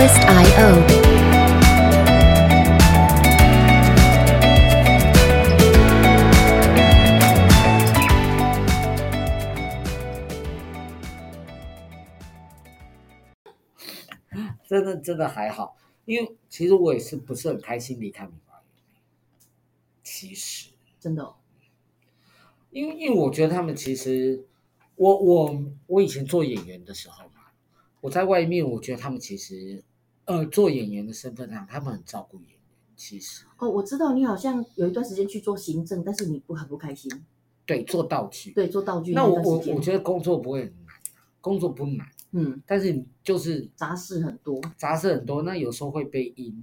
Twist IO。真的真的还好，因为其实我也是不是很开心离开米华。其实真的、哦，因为因为我觉得他们其实，我我我以前做演员的时候嘛，我在外面，我觉得他们其实，呃，做演员的身份上，他们很照顾演员。其实哦，我知道你好像有一段时间去做行政，但是你不很不开心。对，做道具。对，做道具那。我我我觉得工作不会很难，工作不难。嗯，但是你就是杂事很多，杂事很多，那有时候会被阴。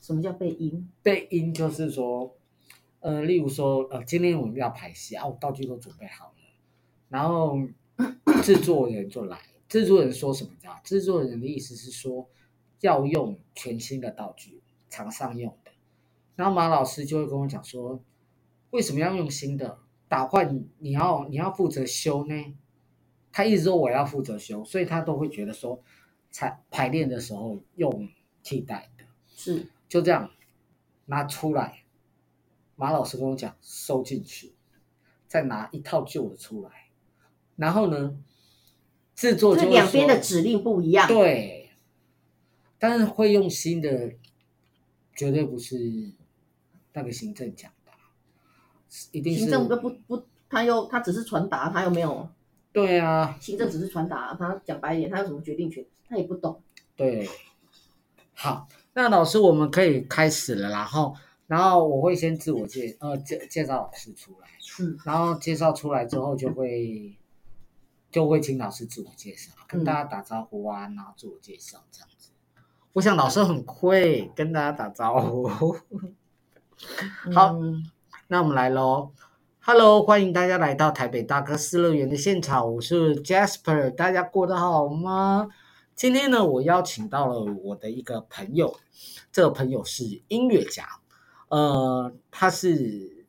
什么叫被阴？被阴就是说，呃，例如说，呃，今天我们要排戏啊，我道具都准备好了，然后制作人就来，制作人说什么？知道？制作人的意思是说要用全新的道具，场上用的，然后马老师就会跟我讲说，为什么要用新的？打坏你，你要你要负责修呢？他一直说我要负责修，所以他都会觉得说，才排练的时候用替代的，是就这样拿出来。马老师跟我讲收进去，再拿一套旧的出来，然后呢，制作就两边的指令不一样，对，但是会用心的，绝对不是那个行政讲的，一定是行政不不，他又他只是传达，他又没有。对啊，行政只是传达，他讲白一点，他有什么决定权？他也不懂。对，好，那老师我们可以开始了，然后，然后我会先自我介呃介介绍老师出来，嗯，然后介绍出来之后就会就会请老师自我介绍，跟大家打招呼啊，然后自我介绍这样子。我想老师很会跟大家打招呼。好，嗯，那我们来喽。Hello，欢迎大家来到台北大哥斯乐园的现场，我是 Jasper，大家过得好吗？今天呢，我邀请到了我的一个朋友，这个朋友是音乐家，呃，他是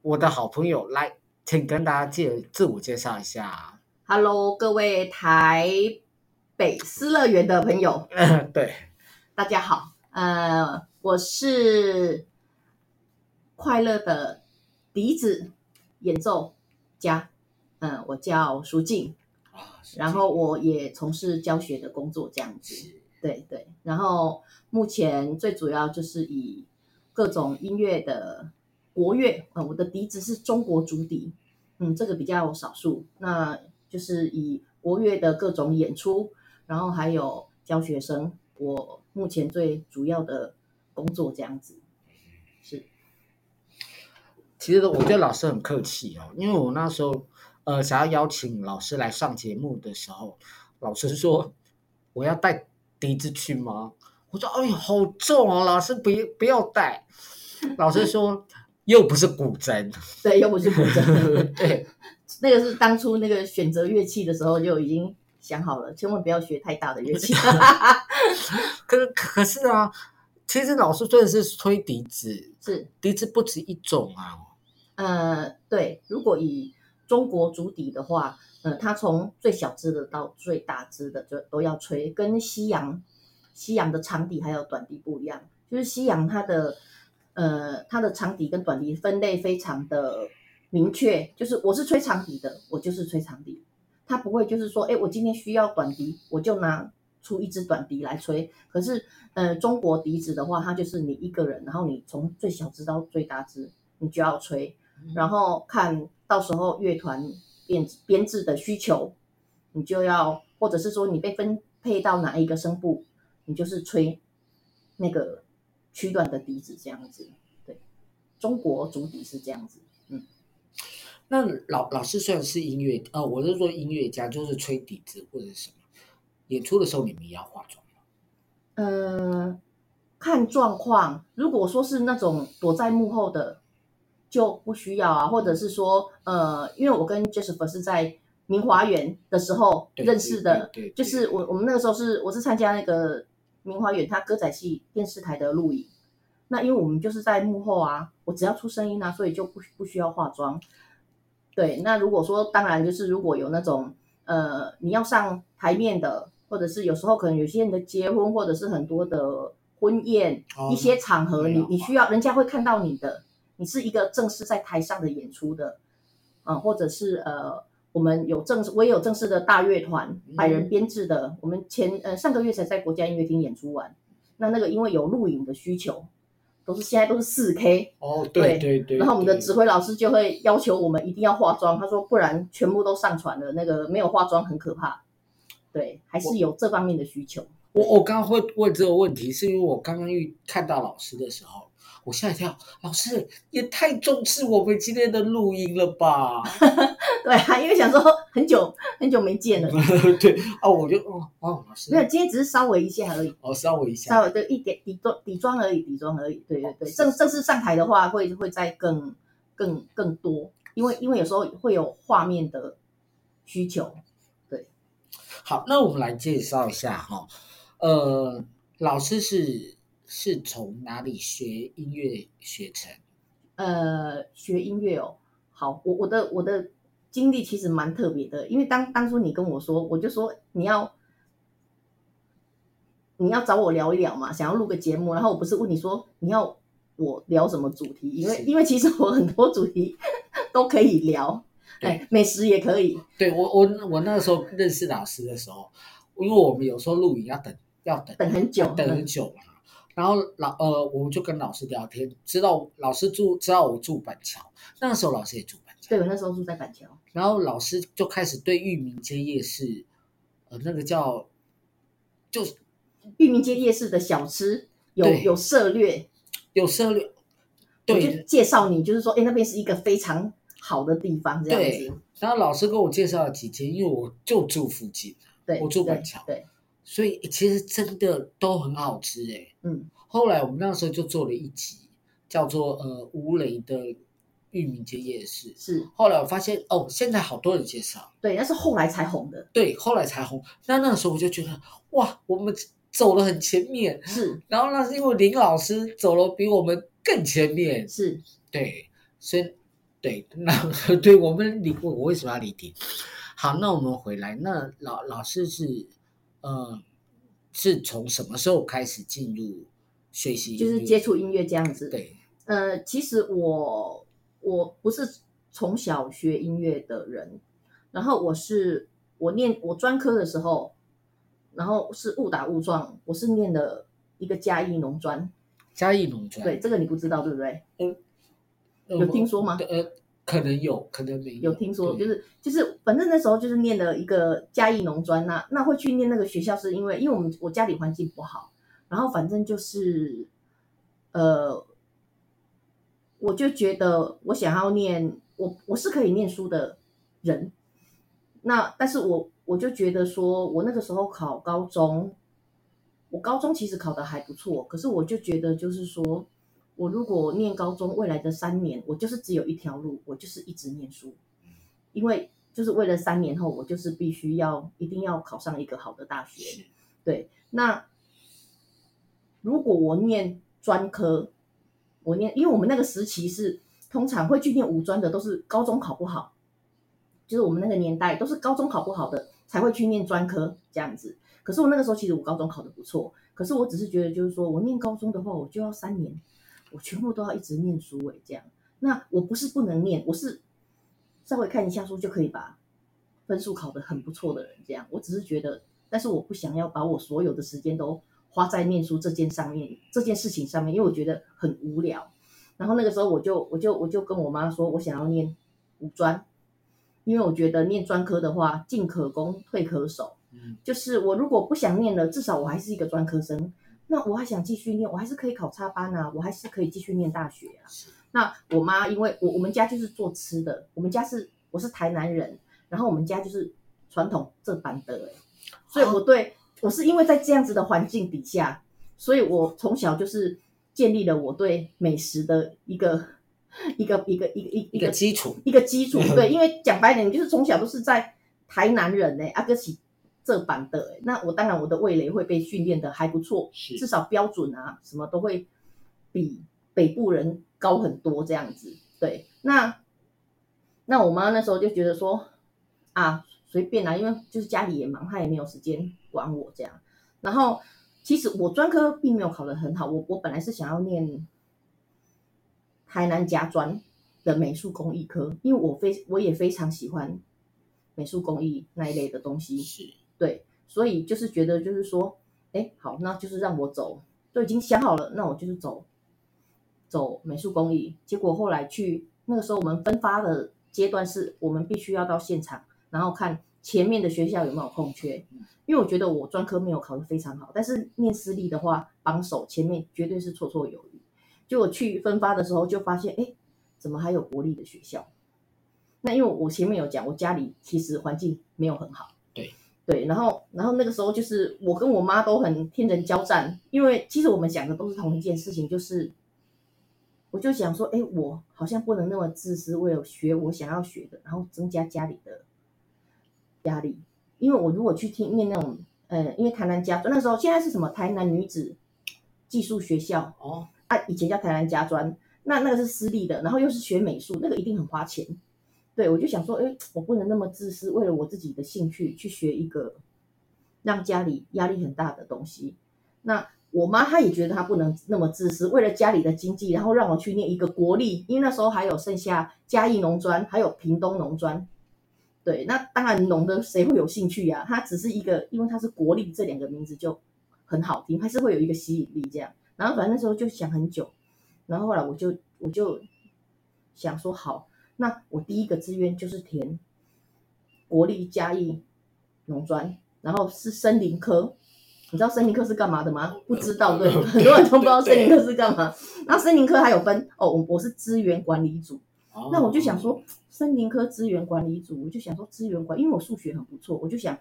我的好朋友，来，请跟大家介自我介绍一下。Hello，各位台北斯乐园的朋友，呃，对，大家好，呃，我是快乐的笛子。演奏家，嗯，我叫舒静，然后我也从事教学的工作，这样子，对对。然后目前最主要就是以各种音乐的国乐，嗯，我的笛子是中国竹笛，嗯，这个比较少数。那就是以国乐的各种演出，然后还有教学生，我目前最主要的工作这样子，是。其实我觉得老师很客气哦，因为我那时候呃想要邀请老师来上节目的时候，老师说我要带笛子去吗？我说哎呦好重哦，老师不不要带。老师说又不是古筝，对，又不是古筝，对，那个是当初那个选择乐器的时候就已经想好了，千万不要学太大的乐器。可可是啊，其实老师真的是吹笛子，是笛子不止一种啊。呃，对，如果以中国竹笛的话，呃，它从最小支的到最大支的就都要吹，跟西洋西洋的长笛还有短笛不一样，就是西洋它的呃它的长笛跟短笛分类非常的明确，就是我是吹长笛的，我就是吹长笛，它不会就是说，哎，我今天需要短笛，我就拿出一支短笛来吹。可是，呃，中国笛子的话，它就是你一个人，然后你从最小支到最大支，你就要吹。然后看到时候乐团编编制的需求，你就要，或者是说你被分配到哪一个声部，你就是吹那个区段的笛子这样子。对，中国竹笛是这样子。嗯，那老老师虽然是音乐，呃，我是说音乐家，就是吹笛子或者什么，演出的时候你们也要化妆吗？呃，看状况。如果说是那种躲在幕后的。就不需要啊，或者是说，呃，因为我跟 Jasper 是在明华园的时候认识的，对对对对，就是我我们那个时候是我是参加那个明华园他歌仔戏电视台的录影，那因为我们就是在幕后啊，我只要出声音啊，所以就不不需要化妆。对，那如果说当然就是如果有那种呃你要上台面的，或者是有时候可能有些人的结婚，或者是很多的婚宴，哦、一些场合你，你你需要人家会看到你的，你是一个正式在台上的演出的，啊、呃，或者是呃，我们有正式，我也有正式的大乐团，百人编制的，嗯、我们前呃上个月才在国家音乐厅演出完，那那个因为有录影的需求。都是现在都是四 K 哦，对对对，然后我们的指挥老师就会要求我们一定要化妆，他说不然全部都上传了，那个没有化妆很可怕。对，还是有这方面的需求。我我刚刚会问这个问题，是因为我刚刚遇看到老师的时候，我吓一跳，老师也太重视我们今天的录音了吧？对啊，因为想说很久很久没见了。对啊，我就哦哦，老师没有，今天只是稍微一下而已。哦，稍微一下，稍微的一点底妆底妆而已，底妆而已。对对对，正正式上台的话会，会会再更更更多，因为因为有时候会有画面的需求。对，好，那我们来介绍一下哈，呃，老师是是从哪里学音乐学成？呃，学音乐哦，好，我我的我的。经历其实蛮特别的，因为当当初你跟我说，我就说你要你要找我聊一聊嘛，想要录个节目，然后我不是问你说你要我聊什么主题，因为因为其实我很多主题 都可以聊，哎，美食也可以。对，我我我那个时候认识老师的时候，因为我们有时候录影要等要等等很久，等很久嘛，然后老呃我们就跟老师聊天，知道老师住知道我住板桥，那个时候老师也住板桥，对，我那时候住在板桥。然后老师就开始对裕民街夜市，呃，那个叫，就是裕民街夜市的小吃有有涉略，有涉略，对，我就介绍你，就是说，哎，那边是一个非常好的地方，这样子。然后老师跟我介绍了几间，因为我就住附近，对，我住板桥，对，所以其实真的都很好吃，哎，嗯。后来我们那时候就做了一集，叫做呃吴雷的。玉米街夜市是，后来我发现哦，现在好多人介绍，对，那是后来才红的，对，后来才红。那那个时候我就觉得哇，我们走了很前面，是。然后那是因为林老师走了比我们更前面，是对，所以对，那 对我们离我为什么要离题？好，那我们回来，那老老师是呃，是从什么时候开始进入学习，就是接触音乐这样子？对，呃，其实我。我不是从小学音乐的人，然后我是我念我专科的时候，然后是误打误撞，我是念的一个嘉义农专。嘉义农专，对，这个你不知道对不对？嗯，有听说吗？呃，可能有，可能没有。有听说，就是就是，反正那时候就是念了一个嘉义农专那，那会去念那个学校是因为，因为我们我家里环境不好，然后反正就是，呃。我就觉得我想要念，我我是可以念书的人，那但是我我就觉得说，我那个时候考高中，我高中其实考得还不错，可是我就觉得就是说，我如果念高中未来的三年，我就是只有一条路，我就是一直念书，因为就是为了三年后，我就是必须要一定要考上一个好的大学，对，那如果我念专科。我念，因为我们那个时期是通常会去念五专的，都是高中考不好，就是我们那个年代都是高中考不好的才会去念专科这样子。可是我那个时候其实我高中考的不错，可是我只是觉得就是说我念高中的话，我就要三年，我全部都要一直念书诶，这样。那我不是不能念，我是稍微看一下书就可以把分数考得很不错的人这样。我只是觉得，但是我不想要把我所有的时间都。花在念书这件上面，这件事情上面，因为我觉得很无聊。然后那个时候我就我就我就跟我妈说，我想要念五专，因为我觉得念专科的话，进可攻，退可守。嗯，就是我如果不想念了，至少我还是一个专科生。那我还想继续念，我还是可以考插班啊，我还是可以继续念大学啊。那我妈因为我我们家就是做吃的，我们家是我是台南人，然后我们家就是传统这般的，所以我对。我是因为在这样子的环境底下，所以我从小就是建立了我对美食的一个一个一个一个一个一个基础，一个基础。对，因为讲白点，你就是从小都是在台南人呢，阿哥是这版的，那我当然我的味蕾会被训练的还不错，至少标准啊什么都会比北部人高很多这样子。对，那那我妈那时候就觉得说啊。随便啦，因为就是家里也忙，她也没有时间管我这样。然后其实我专科并没有考得很好，我我本来是想要念台南家专的美术工艺科，因为我非我也非常喜欢美术工艺那一类的东西，是对，所以就是觉得就是说，哎，好，那就是让我走，都已经想好了，那我就是走走美术工艺。结果后来去那个时候我们分发的阶段是我们必须要到现场，然后看前面的学校有没有空缺，因为我觉得我专科没有考得非常好，但是念私立的话，榜首前面绝对是绰绰有余。就我去分发的时候就发现，哎，怎么还有国立的学校？那因为我前面有讲，我家里其实环境没有很好，对对，然后然后那个时候就是我跟我妈都很天人交战，因为其实我们讲的都是同一件事情，就是我就想说，哎，我好像不能那么自私，为了学我想要学的，然后增加家里的压力，因为我如果去听念那种，呃，因为台南家专那时候现在是什么台南女子技术学校哦，啊，以前叫台南家专，那那个是私立的，然后又是学美术，那个一定很花钱。对，我就想说，哎，我不能那么自私，为了我自己的兴趣去学一个让家里压力很大的东西。那我妈她也觉得她不能那么自私，为了家里的经济，然后让我去念一个国立，因为那时候还有剩下嘉义农专，还有屏东农专。对，那当然农的谁会有兴趣呀？它只是一个，因为它是国立这两个名字就很好听，还是会有一个吸引力这样。然后反正那时候就想很久，然后后来我就我就想说好。那我第一个志愿就是填国立嘉义农专，然后是森林科。你知道森林科是干嘛的吗？不知道，对，很多人都不知道森林科是干嘛。然后森林科还有分哦，我我是资源管理组。那我就想说，森林科资源管理组，我就想说资源管，因为我数学很不错，我就想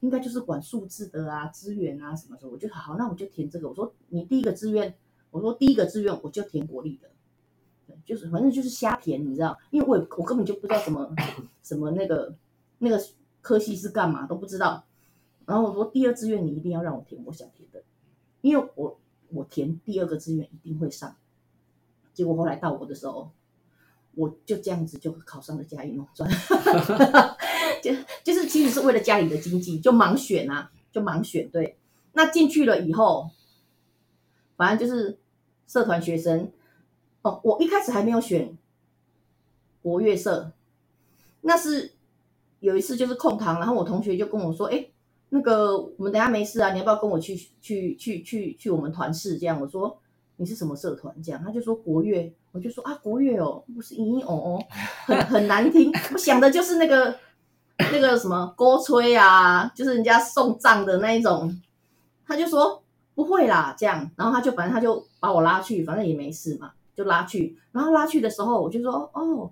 应该就是管数字的啊，资源啊什么什么。我就好，那我就填这个。我说你第一个志愿，我说第一个志愿我就填国立的。就是反正就是瞎填，你知道，因为我我根本就不知道什么什么那个那个科系是干嘛都不知道。然后我说第二志愿你一定要让我填我想填的，因为我我填第二个志愿一定会上。结果后来到我的时候，我就这样子就考上了嘉义农专，就就是其实是为了家里的经济，就盲选啊，就盲选。对，那进去了以后，反正就是社团学生。哦，我一开始还没有选国乐社，那是有一次就是空堂，然后我同学就跟我说：“哎，那个我们等下没事啊，你要不要跟我去去去去去我们团室？”这样我说：“你是什么社团？”这样他就说：“国乐。”我就说：“啊，国乐哦，不是咦哦哦，很很难听。”我想的就是那个那个什么锅吹啊，就是人家送葬的那一种。他就说：“不会啦。”这样，然后他就反正他就把我拉去，反正也没事嘛。就拉去，然后拉去的时候，我就说：“哦，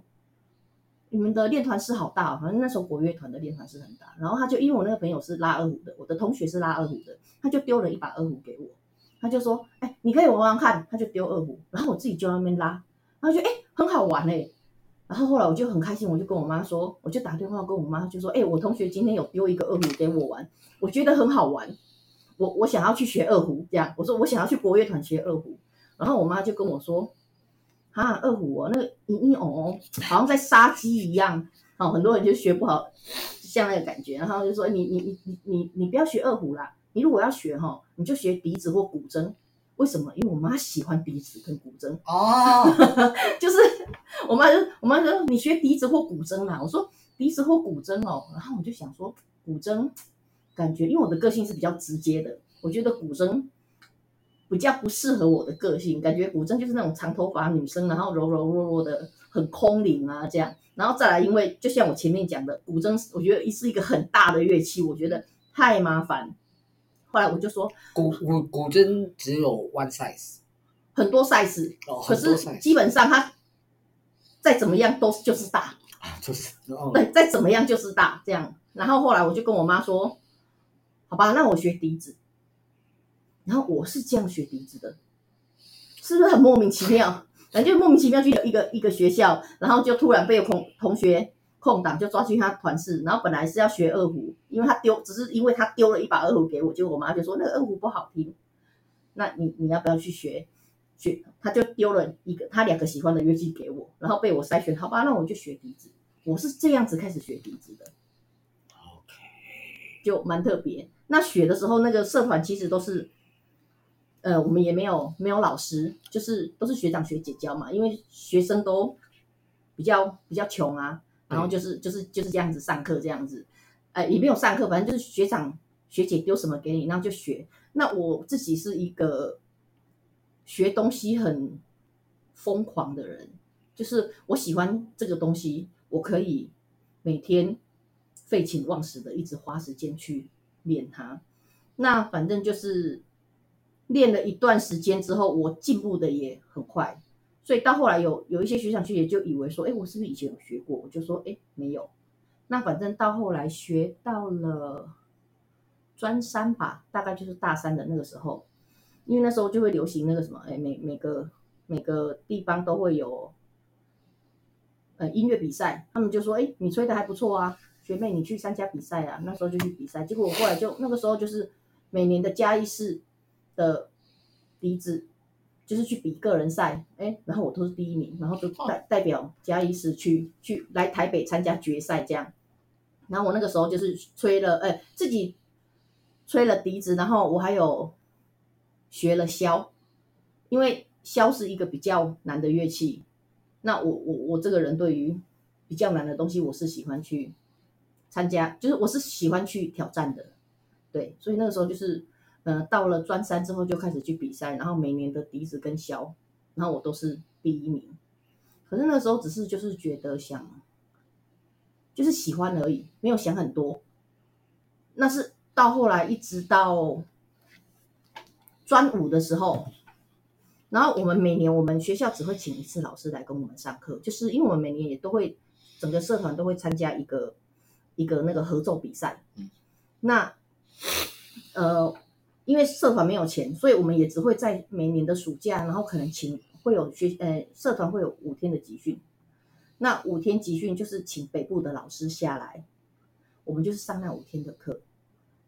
你们的练团是好大哦，反正那时候国乐团的练团是很大。”然后他就因为我那个朋友是拉二胡的，我的同学是拉二胡的，他就丢了一把二胡给我，他就说：“哎，你可以玩玩看。”他就丢二胡，然后我自己就在那边拉，然后就哎很好玩哎。然后后来我就很开心，我就跟我妈说，我就打电话跟我妈就说：“哎，我同学今天有丢一个二胡给我玩，我觉得很好玩，我我想要去学二胡。”这样我说我想要去国乐团学二胡，然后我妈就跟我说。啊，二胡哦，那个嘤嘤哦哦，好像在杀鸡一样，哦，很多人就学不好，像那个感觉，然后就说你你你你你你不要学二胡啦，你如果要学哈，你就学笛子或古筝。为什么？因为我妈喜欢笛子跟古筝哦，就是我妈就我妈说你学笛子或古筝啦，我说笛子或古筝哦，然后我就想说古筝，感觉因为我的个性是比较直接的，我觉得古筝。比较不适合我的个性，感觉古筝就是那种长头发女生，然后柔柔弱弱的，很空灵啊这样。然后再来，因为就像我前面讲的，古筝我觉得是一个很大的乐器，我觉得太麻烦。后来我就说，古古古筝只有 one size，很多 size，哦，可是基本上它再怎么样都就是大，就是，哦、对，再怎么样就是大这样。然后后来我就跟我妈说，好吧，那我学笛子。然后我是这样学笛子的，是不是很莫名其妙？反正就莫名其妙去一个一个学校，然后就突然被同同学空档就抓去他团室，然后本来是要学二胡，因为他丢，只是因为他丢了一把二胡给我，结果我妈就说那个二胡不好听，那你你要不要去学？学他就丢了一个他两个喜欢的乐器给我，然后被我筛选，好吧，那我就学笛子。我是这样子开始学笛子的，OK，。就蛮特别。那学的时候，那个社团其实都是，呃，我们也没有没有老师，就是都是学长学姐教嘛，因为学生都比较比较穷啊，然后就是就是就是这样子上课这样子，呃，也没有上课，反正就是学长学姐丢什么给你，然后就学。那我自己是一个学东西很疯狂的人，就是我喜欢这个东西，我可以每天废寝忘食的一直花时间去练它。那反正就是练了一段时间之后，我进步的也很快，所以到后来有有一些学长学姐就以为说，哎，我是不是以前有学过？我就说，哎，没有。那反正到后来学到了。专三吧，大概就是大三的那个时候，因为那时候就会流行那个什么，哎，每每个每个地方都会有，呃，音乐比赛，他们就说，哎，你吹的还不错啊，学妹你去参加比赛啊，那时候就去比赛，结果我后来就那个时候就是每年的嘉义市的笛子，就是去比个人赛，哎，然后我都是第一名，然后就代代表嘉义市去去来台北参加决赛这样，然后我那个时候就是吹了，哎，自己。吹了笛子，然后我还有学了箫，因为箫是一个比较难的乐器。那我我我这个人对于比较难的东西，我是喜欢去参加，就是我是喜欢去挑战的。对，所以那个时候就是，呃，到了专三之后就开始去比赛，然后每年的笛子跟箫，然后我都是第一名。可是那时候只是就是觉得想，就是喜欢而已，没有想很多。那是。到后来，一直到专五的时候，然后我们每年我们学校只会请一次老师来跟我们上课，就是因为我们每年也都会整个社团都会参加一个一个那个合奏比赛。那呃，因为社团没有钱，所以我们也只会在每年的暑假，然后可能请会有学呃社团会有五天的集训。那五天集训就是请北部的老师下来，我们就是上那五天的课。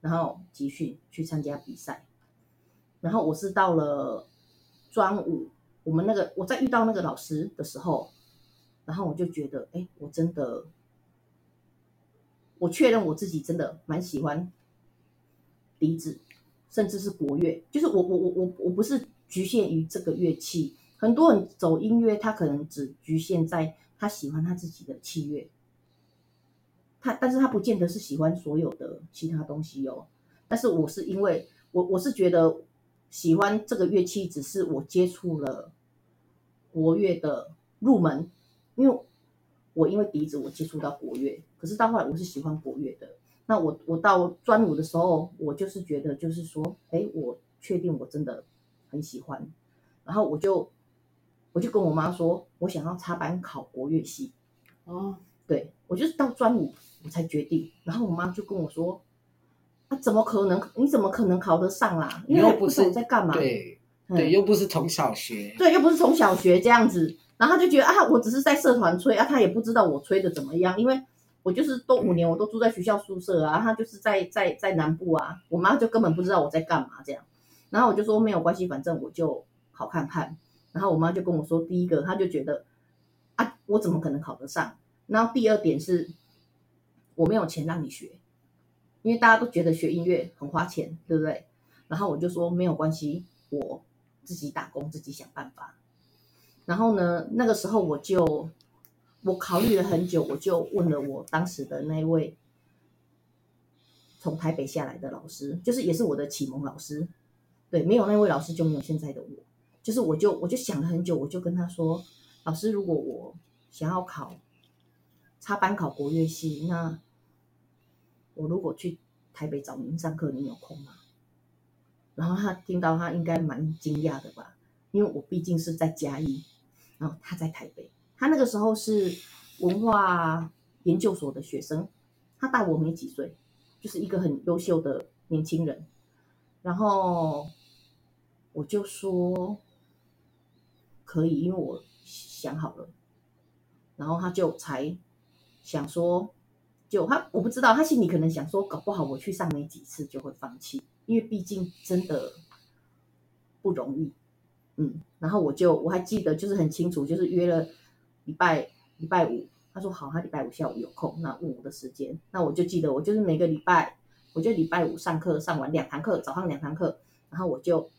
然后集训去参加比赛，然后我是到了专五，我们那个我在遇到那个老师的时候，然后我就觉得，哎，我真的，我确认我自己真的蛮喜欢笛子，甚至是国乐，就是我我我我我不是局限于这个乐器，很多人走音乐，他可能只局限在他喜欢他自己的器乐。他，但是他不见得是喜欢所有的其他东西哦。但是我是因为我我是觉得喜欢这个乐器，只是我接触了国乐的入门，因为我因为笛子我接触到国乐，可是到后来我是喜欢国乐的。那我我到专五的时候，我就是觉得就是说，哎，我确定我真的很喜欢，然后我就我就跟我妈说，我想要插班考国乐系。哦，对，我就是到专五。我才决定，然后我妈就跟我说：“啊，怎么可能？你怎么可能考得上啦？又不是在干嘛？对对，又不是从小学，对，又不是从小学这样子。然后他就觉得啊，我只是在社团吹啊，他也不知道我吹的怎么样，因为我就是都五年，我都住在学校宿舍啊，他就是在在在南部啊，我妈就根本不知道我在干嘛这样。然后我就说没有关系，反正我就好看看。然后我妈就跟我说，第一个，她就觉得啊，我怎么可能考得上？然后第二点是。我没有钱让你学，因为大家都觉得学音乐很花钱，对不对？然后我就说没有关系，我自己打工，自己想办法。然后呢，那个时候我就我考虑了很久，我就问了我当时的那位从台北下来的老师，就是也是我的启蒙老师。对，没有那位老师就没有现在的我。就是我就我就想了很久，我就跟他说，老师，如果我想要考。插班考国乐系，那我如果去台北找您上课，您有空吗？然后他听到，他应该蛮惊讶的吧，因为我毕竟是在嘉义，然后他在台北，他那个时候是文化研究所的学生，他大我没几岁，就是一个很优秀的年轻人。然后我就说可以，因为我想好了，然后他就才。想说，就他我不知道，他心里可能想说，搞不好我去上没几次就会放弃，因为毕竟真的不容易，嗯。然后我就我还记得，就是很清楚，就是约了礼拜礼拜五，他说好，他礼拜五下午有空，那问我的时间，那我就记得，我就是每个礼拜我就礼拜五上课上完两堂课，早上两堂课，然后我就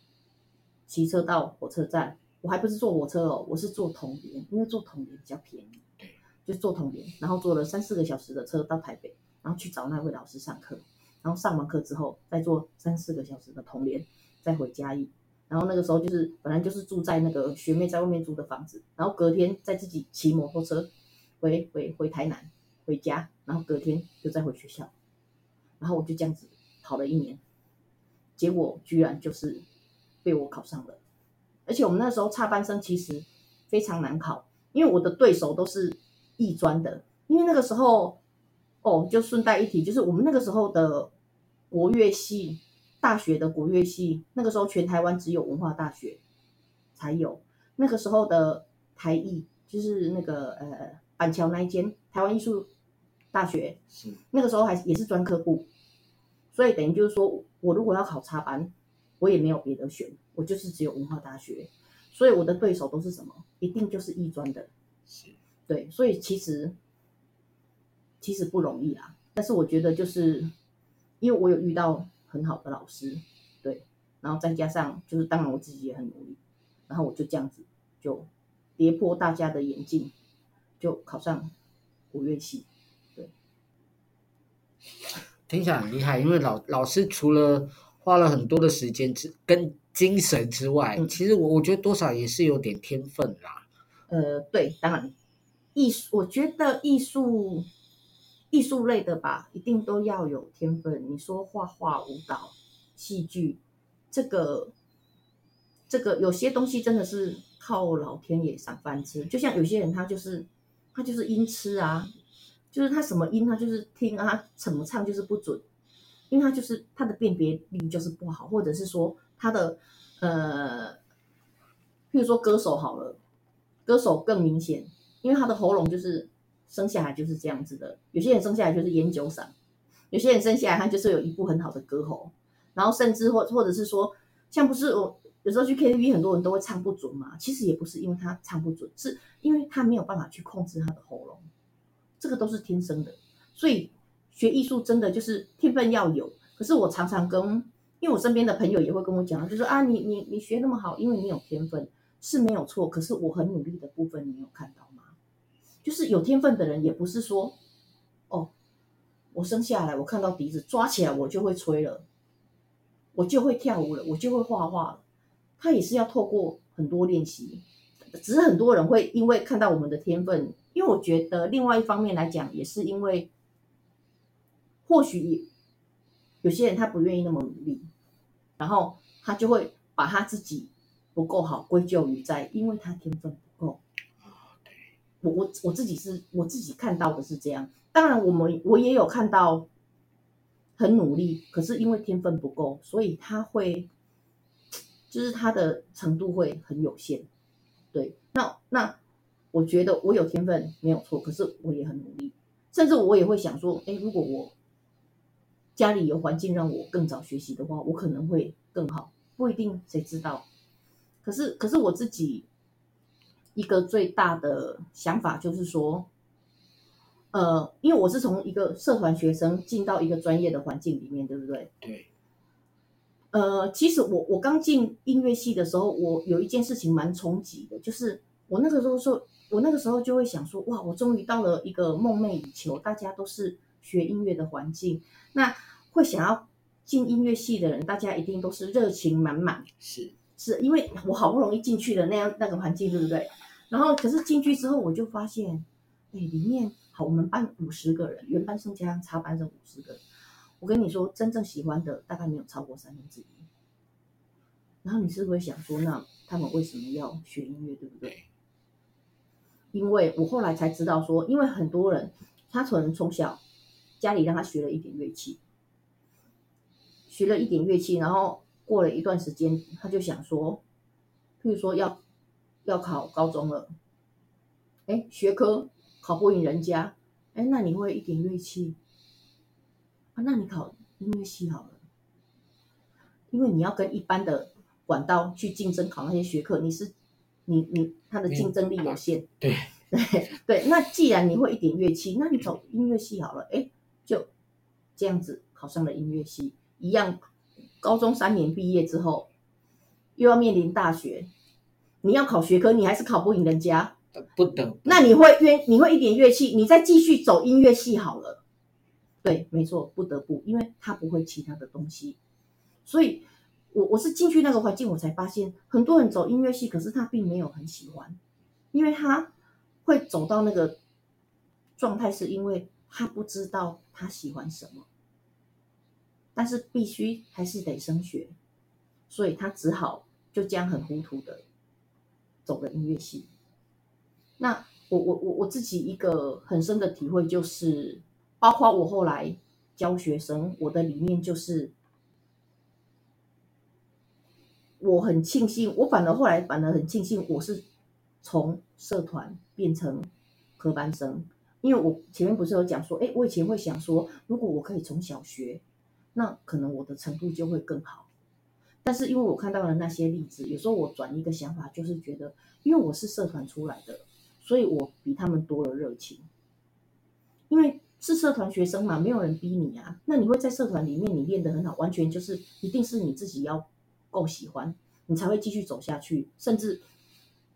骑车到火车站。我还不是坐火车哦，我是坐同联，因为坐同联比较便宜。对，就坐同联，然后坐了三四个小时的车到台北，然后去找那位老师上课，然后上完课之后再坐三四个小时的同联，再回嘉义。然后那个时候就是本来就是住在那个学妹在外面租的房子，然后隔天再自己骑摩托车回回回台南回家，然后隔天就再回学校，然后我就这样子跑了一年，结果居然就是被我考上了。而且我们那时候插班生其实非常难考，因为我的对手都是艺专的。因为那个时候，哦，就顺带一提，就是我们那个时候的国乐系大学的国乐系，那个时候全台湾只有文化大学才有。那个时候的台艺，就是那个呃板桥那一间台湾艺术大学，是那个时候还也是专科部，所以等于就是说我如果要考插班，我也没有别的选。我就是只有文化大学，所以我的对手都是什么？一定就是艺专的，是，对，所以其实其实不容易啦。但是我觉得就是因为我有遇到很好的老师，对，然后再加上就是当然我自己也很努力，然后我就这样子就跌破大家的眼镜，就考上五乐系，对，听起来很厉害，因为老老师除了花了很多的时间之跟。精神之外，其实我我觉得多少也是有点天分啦。呃，对，当然，艺术，我觉得艺术艺术类的吧，一定都要有天分。你说画画、舞蹈、戏剧，这个这个有些东西真的是靠老天爷赏饭吃。就像有些人他就是他就是音痴啊，就是他什么音他就是听啊，怎么唱就是不准，因为他就是他的辨别力就是不好，或者是说。他的呃，譬如说歌手好了，歌手更明显，因为他的喉咙就是生下来就是这样子的。有些人生下来就是烟酒嗓，有些人生下来他就是有一部很好的歌喉，然后甚至或或者是说，像不是我有时候去 KTV，很多人都会唱不准嘛。其实也不是因为他唱不准，是因为他没有办法去控制他的喉咙，这个都是天生的。所以学艺术真的就是天分要有。可是我常常跟因为我身边的朋友也会跟我讲，就说啊，你你你学那么好，因为你有天分是没有错。可是我很努力的部分，你有看到？就是有天分的人，也不是说，哦，我生下来我看到笛子抓起来我就会吹了，我就会跳舞了，我就会画画了。他也是要透过很多练习，只是很多人会因为看到我们的天分，因为我觉得另外一方面来讲，也是因为或许有些人他不愿意那么努力。然后他就会把他自己不够好归咎于在，因为他天分。我我我自己是我自己看到的是这样。当然，我们我也有看到很努力，可是因为天分不够，所以他会就是他的程度会很有限。对，那那我觉得我有天分没有错，可是我也很努力，甚至我也会想说，哎，如果我。家里有环境让我更早学习的话，我可能会更好，不一定，谁知道？可是，可是我自己一个最大的想法就是说，呃，因为我是从一个社团学生进到一个专业的环境里面，对不对？对。呃，其实我我刚进音乐系的时候，我有一件事情蛮冲击的，就是我那个时候说，我那个时候就会想说，哇，我终于到了一个梦寐以求，大家都是。学音乐的环境，那会想要进音乐系的人，大家一定都是热情满满。是，是因为我好不容易进去的那样那个环境，对不对？然后，可是进去之后，我就发现，哎，里面好，我们班五十个人，原班生加上插班生五十个人。我跟你说，真正喜欢的大概没有超过三分之一。然后你是不是会想说，那他们为什么要学音乐，对不对？因为我后来才知道说，因为很多人他可能从小。家里让他学了一点乐器，学了一点乐器，然后过了一段时间，他就想说，譬如说要要考高中了，哎，学科考不赢人家，哎，那你会一点乐器啊？那你考音乐系好了，因为你要跟一般的管道去竞争考那些学科，你是你你他的竞争力有限，对 对对。那既然你会一点乐器，那你走音乐系好了，哎。就这样子考上了音乐系，一样，高中三年毕业之后，又要面临大学，你要考学科，你还是考不赢人家，不等。那你会乐，你会一点乐器，你再继续走音乐系好了。对，没错，不得不，因为他不会其他的东西，所以我我是进去那个环境，我才发现很多人走音乐系，可是他并没有很喜欢，因为他会走到那个状态，是因为他不知道他喜欢什么，但是必须还是得升学，所以他只好就这样很糊涂的走了音乐系。那我我我我自己一个很深的体会就是。包括我后来教学生，我的理念就是，我很庆幸，我反而后来反而很庆幸，我是从社团变成科班生，因为我前面不是有讲说，哎，我以前会想说，如果我可以从小学，那可能我的程度就会更好。但是因为我看到了那些例子，有时候我转一个想法，就是觉得，因为我是社团出来的，所以我比他们多了热情，因为。是社团学生嘛，没有人逼你啊。那你会在社团里面，你练得很好，完全就是一定是你自己要够喜欢，你才会继续走下去，甚至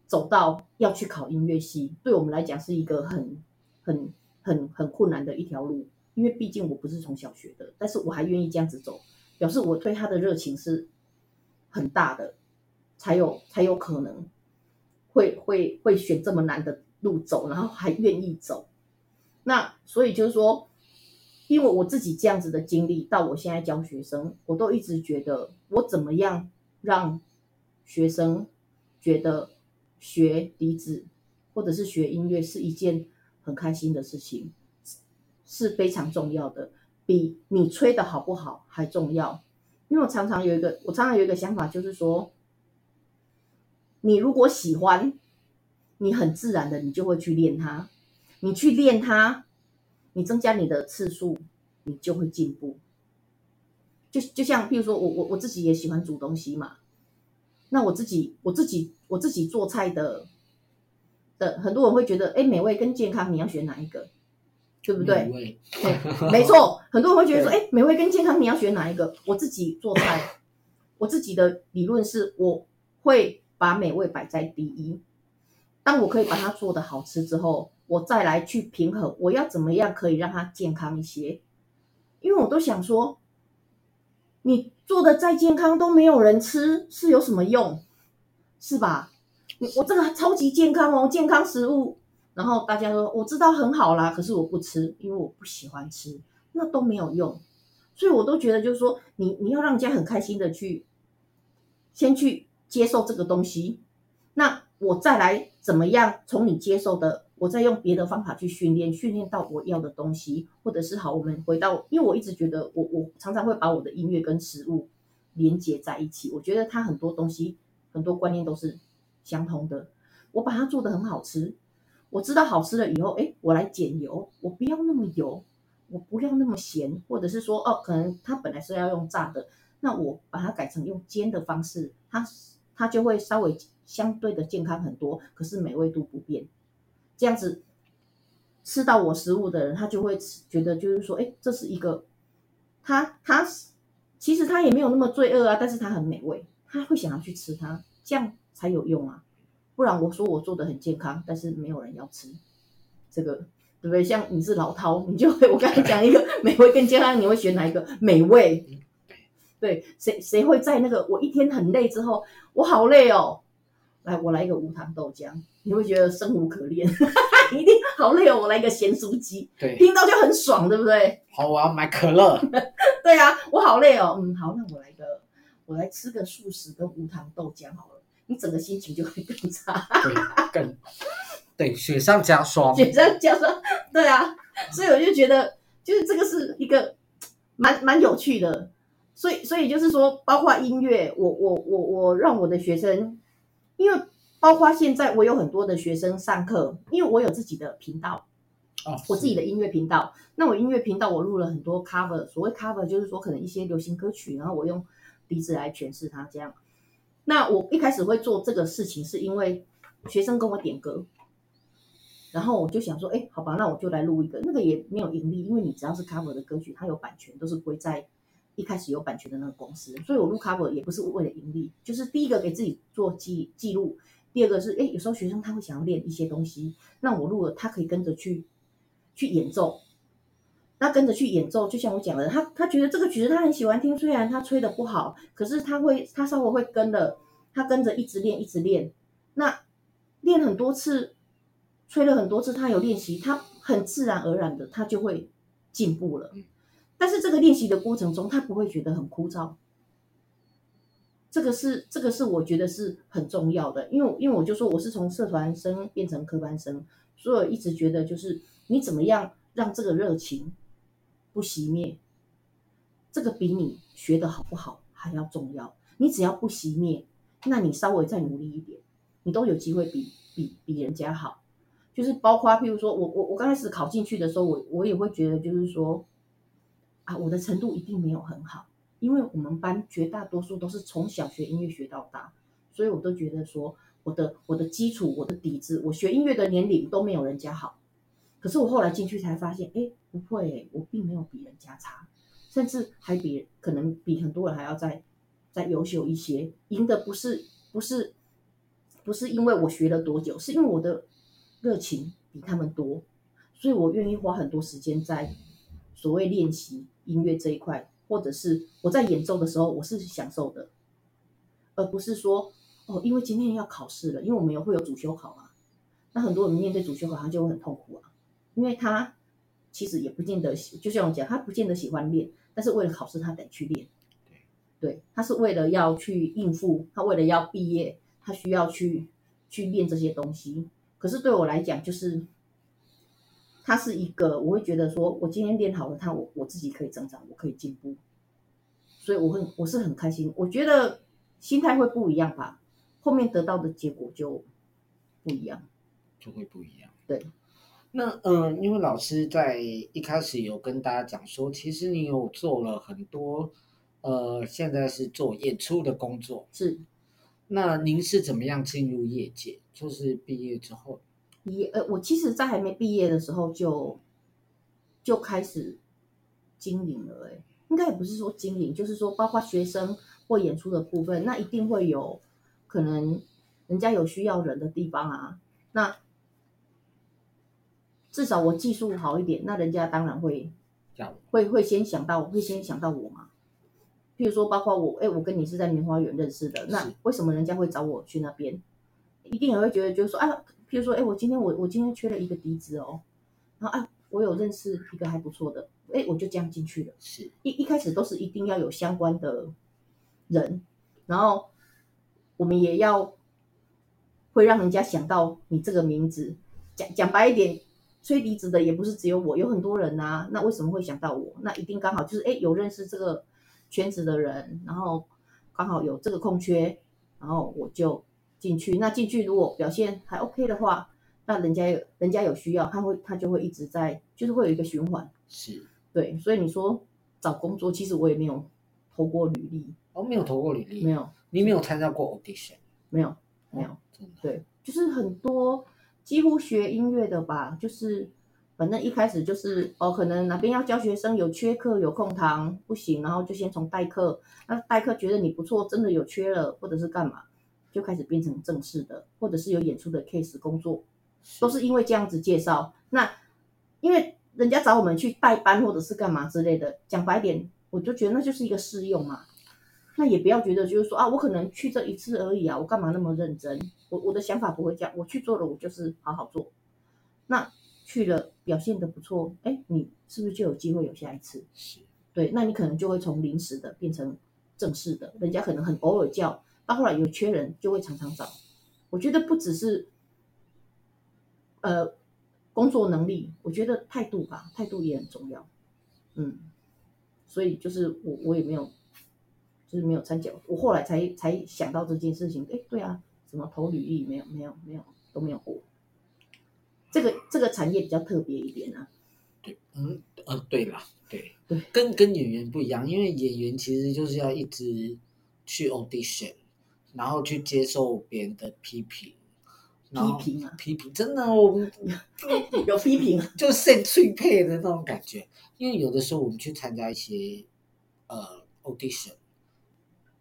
走到要去考音乐系。对我们来讲是一个很、很、很、很困难的一条路，因为毕竟我不是从小学的，但是我还愿意这样子走，表示我对他的热情是很大的，才有才有可能会会会选这么难的路走，然后还愿意走。那所以就是说，因为我自己这样子的经历，到我现在教学生，我都一直觉得，我怎么样让学生觉得学笛子或者是学音乐是一件很开心的事情，是非常重要的，比你吹的好不好还重要。因为我常常有一个，我常常有一个想法，就是说，你如果喜欢，你很自然的，你就会去练它。你去练它，你增加你的次数，你就会进步。就就像，譬如说我我我自己也喜欢煮东西嘛，那我自己我自己我自己做菜的的，很多人会觉得，哎，美味跟健康你要选哪一个？对不对？对，没错，很多人会觉得说，哎，美味跟健康你要选哪一个？我自己做菜，我自己的理论是，我会把美味摆在第一。当我可以把它做的好吃之后。我再来去平衡，我要怎么样可以让它健康一些？因为我都想说，你做的再健康都没有人吃，是有什么用？是吧？我这个超级健康哦，健康食物，然后大家说我知道很好啦，可是我不吃，因为我不喜欢吃，那都没有用。所以我都觉得就是说，你你要让人家很开心的去，先去接受这个东西，那我再来怎么样从你接受的。我再用别的方法去训练，训练到我要的东西，或者是好，我们回到，因为我一直觉得我我常常会把我的音乐跟食物连接在一起，我觉得它很多东西很多观念都是相通的。我把它做得很好吃，我知道好吃了以后，哎，我来减油，我不要那么油，我不要那么咸，或者是说哦，可能它本来是要用炸的，那我把它改成用煎的方式，它它就会稍微相对的健康很多，可是美味度不变。这样子吃到我食物的人，他就会觉得就是说，哎，这是一个他他其实他也没有那么罪恶啊，但是他很美味，他会想要去吃它，这样才有用啊。不然我说我做的很健康，但是没有人要吃，这个对不对？像你是老饕，你就会我刚才讲一个美味跟健康，你会选哪一个？美味。对，谁谁会在那个我一天很累之后，我好累哦。来，我来一个无糖豆浆，你会觉得生无可恋，一定好累哦。我来一个咸酥鸡，对，听到就很爽，对不对？好，我要买可乐。对啊，我好累哦。嗯，好，那我来个，我来吃个素食跟无糖豆浆好了，你整个心情就会更差，对，更对，雪上加霜，雪上加霜。对啊，所以我就觉得，就是这个是一个蛮蛮有趣的。所以，所以就是说，包括音乐，我我我我让我的学生。因为包括现在我有很多的学生上课，因为我有自己的频道，哦，我自己的音乐频道。那我音乐频道我录了很多 cover，所谓 cover 就是说可能一些流行歌曲，然后我用鼻子来诠释它这样。那我一开始会做这个事情，是因为学生跟我点歌，然后我就想说，哎，好吧，那我就来录一个，那个也没有盈利，因为你只要是 cover 的歌曲，它有版权，都是归在一开始有版权的那个公司，所以我录 cover 也不是为了盈利，就是第一个给自己做记记录，第二个是，哎，有时候学生他会想要练一些东西，那我录了，他可以跟着去去演奏，那跟着去演奏，就像我讲的，他他觉得这个曲子他很喜欢听，虽然他吹的不好，可是他会他稍微会跟了，他跟着一直练一直练，那练很多次。吹了很多次，他有练习，他很自然而然的，他就会进步了。但是这个练习的过程中，他不会觉得很枯燥。这个是这个是我觉得是很重要的，因为因为我就说我是从社团生变成科班生，所以我一直觉得就是你怎么样让这个热情不熄灭，这个比你学的好不好还要重要。你只要不熄灭，那你稍微再努力一点，你都有机会比比比人家好。就是包括，譬如说我我我刚开始考进去的时候，我我也会觉得，就是说，啊，我的程度一定没有很好，因为我们班绝大多数都是从小学音乐学到大，所以我都觉得说，我的我的基础、我的底子，我学音乐的年龄都没有人家好。可是我后来进去才发现，哎，不会，我并没有比人家差，甚至还比可能比很多人还要再再优秀一些。赢的不是不是不是因为我学了多久，是因为我的。热情比他们多，所以我愿意花很多时间在所谓练习音乐这一块，或者是我在演奏的时候，我是享受的，而不是说哦，因为今天要考试了，因为我们有会有主修考嘛。那很多人面对主修考，他就会很痛苦啊，因为他其实也不见得，就像我讲，他不见得喜欢练，但是为了考试，他得去练。对，他是为了要去应付，他为了要毕业，他需要去去练这些东西。可是对我来讲，就是他是一个，我会觉得说，我今天练好了它，我我自己可以成长，我可以进步，所以我很我是很开心。我觉得心态会不一样吧，后面得到的结果就不一样，就会不一样。对，那嗯，因为老师在一开始有跟大家讲说，其实你有做了很多，呃，现在是做演出的工作，是。那您是怎么样进入业界？就是毕业之后，也呃，我其实，在还没毕业的时候就就开始经营了。哎，应该也不是说经营，就是说，包括学生或演出的部分，那一定会有可能人家有需要人的地方啊。那至少我技术好一点，那人家当然会会会先想到，会先想到我嘛。譬如说，包括我，哎，我跟你是在棉花园认识的，那为什么人家会找我去那边？一定也会觉得，就是说啊，譬如说，哎，我今天我我今天缺了一个笛子哦，然后啊，我有认识一个还不错的，哎，我就这样进去了。是一一开始都是一定要有相关的人，然后我们也要会让人家想到你这个名字。讲讲白一点，吹笛子的也不是只有我，有很多人呐。那为什么会想到我？那一定刚好就是哎，有认识这个。圈子的人，然后刚好有这个空缺，然后我就进去。那进去如果表现还 OK 的话，那人家有人家有需要，他会他就会一直在，就是会有一个循环。是，对。所以你说找工作，其实我也没有投过履历。哦，没有投过履历。没有。你没有参加过 audition？没有，没有。真的。对，就是很多几乎学音乐的吧，就是。反正一开始就是哦，可能哪边要教学生有缺课有空堂不行，然后就先从代课，那代课觉得你不错，真的有缺了或者是干嘛，就开始变成正式的，或者是有演出的 case 工作，都是因为这样子介绍。那因为人家找我们去代班或者是干嘛之类的，讲白点，我就觉得那就是一个试用嘛。那也不要觉得就是说啊，我可能去这一次而已啊，我干嘛那么认真？我我的想法不会这样，我去做了，我就是好好做。那。去了表现的不错，哎，你是不是就有机会有下一次？是，对，那你可能就会从临时的变成正式的，人家可能很偶尔叫，到后来有缺人就会常常找。我觉得不只是，呃，工作能力，我觉得态度吧，态度也很重要。嗯，所以就是我我也没有，就是没有参加，我后来才才想到这件事情。哎，对啊，什么投履历没有没有没有都没有过。这个这个产业比较特别一点啊，对，嗯，呃，对啦，对，对，跟跟演员不一样，因为演员其实就是要一直去 audition，然后去接受别人的批评，批评啊，批评，真的我们 有批评，就生脆配的那种感觉。因为有的时候我们去参加一些呃 audition，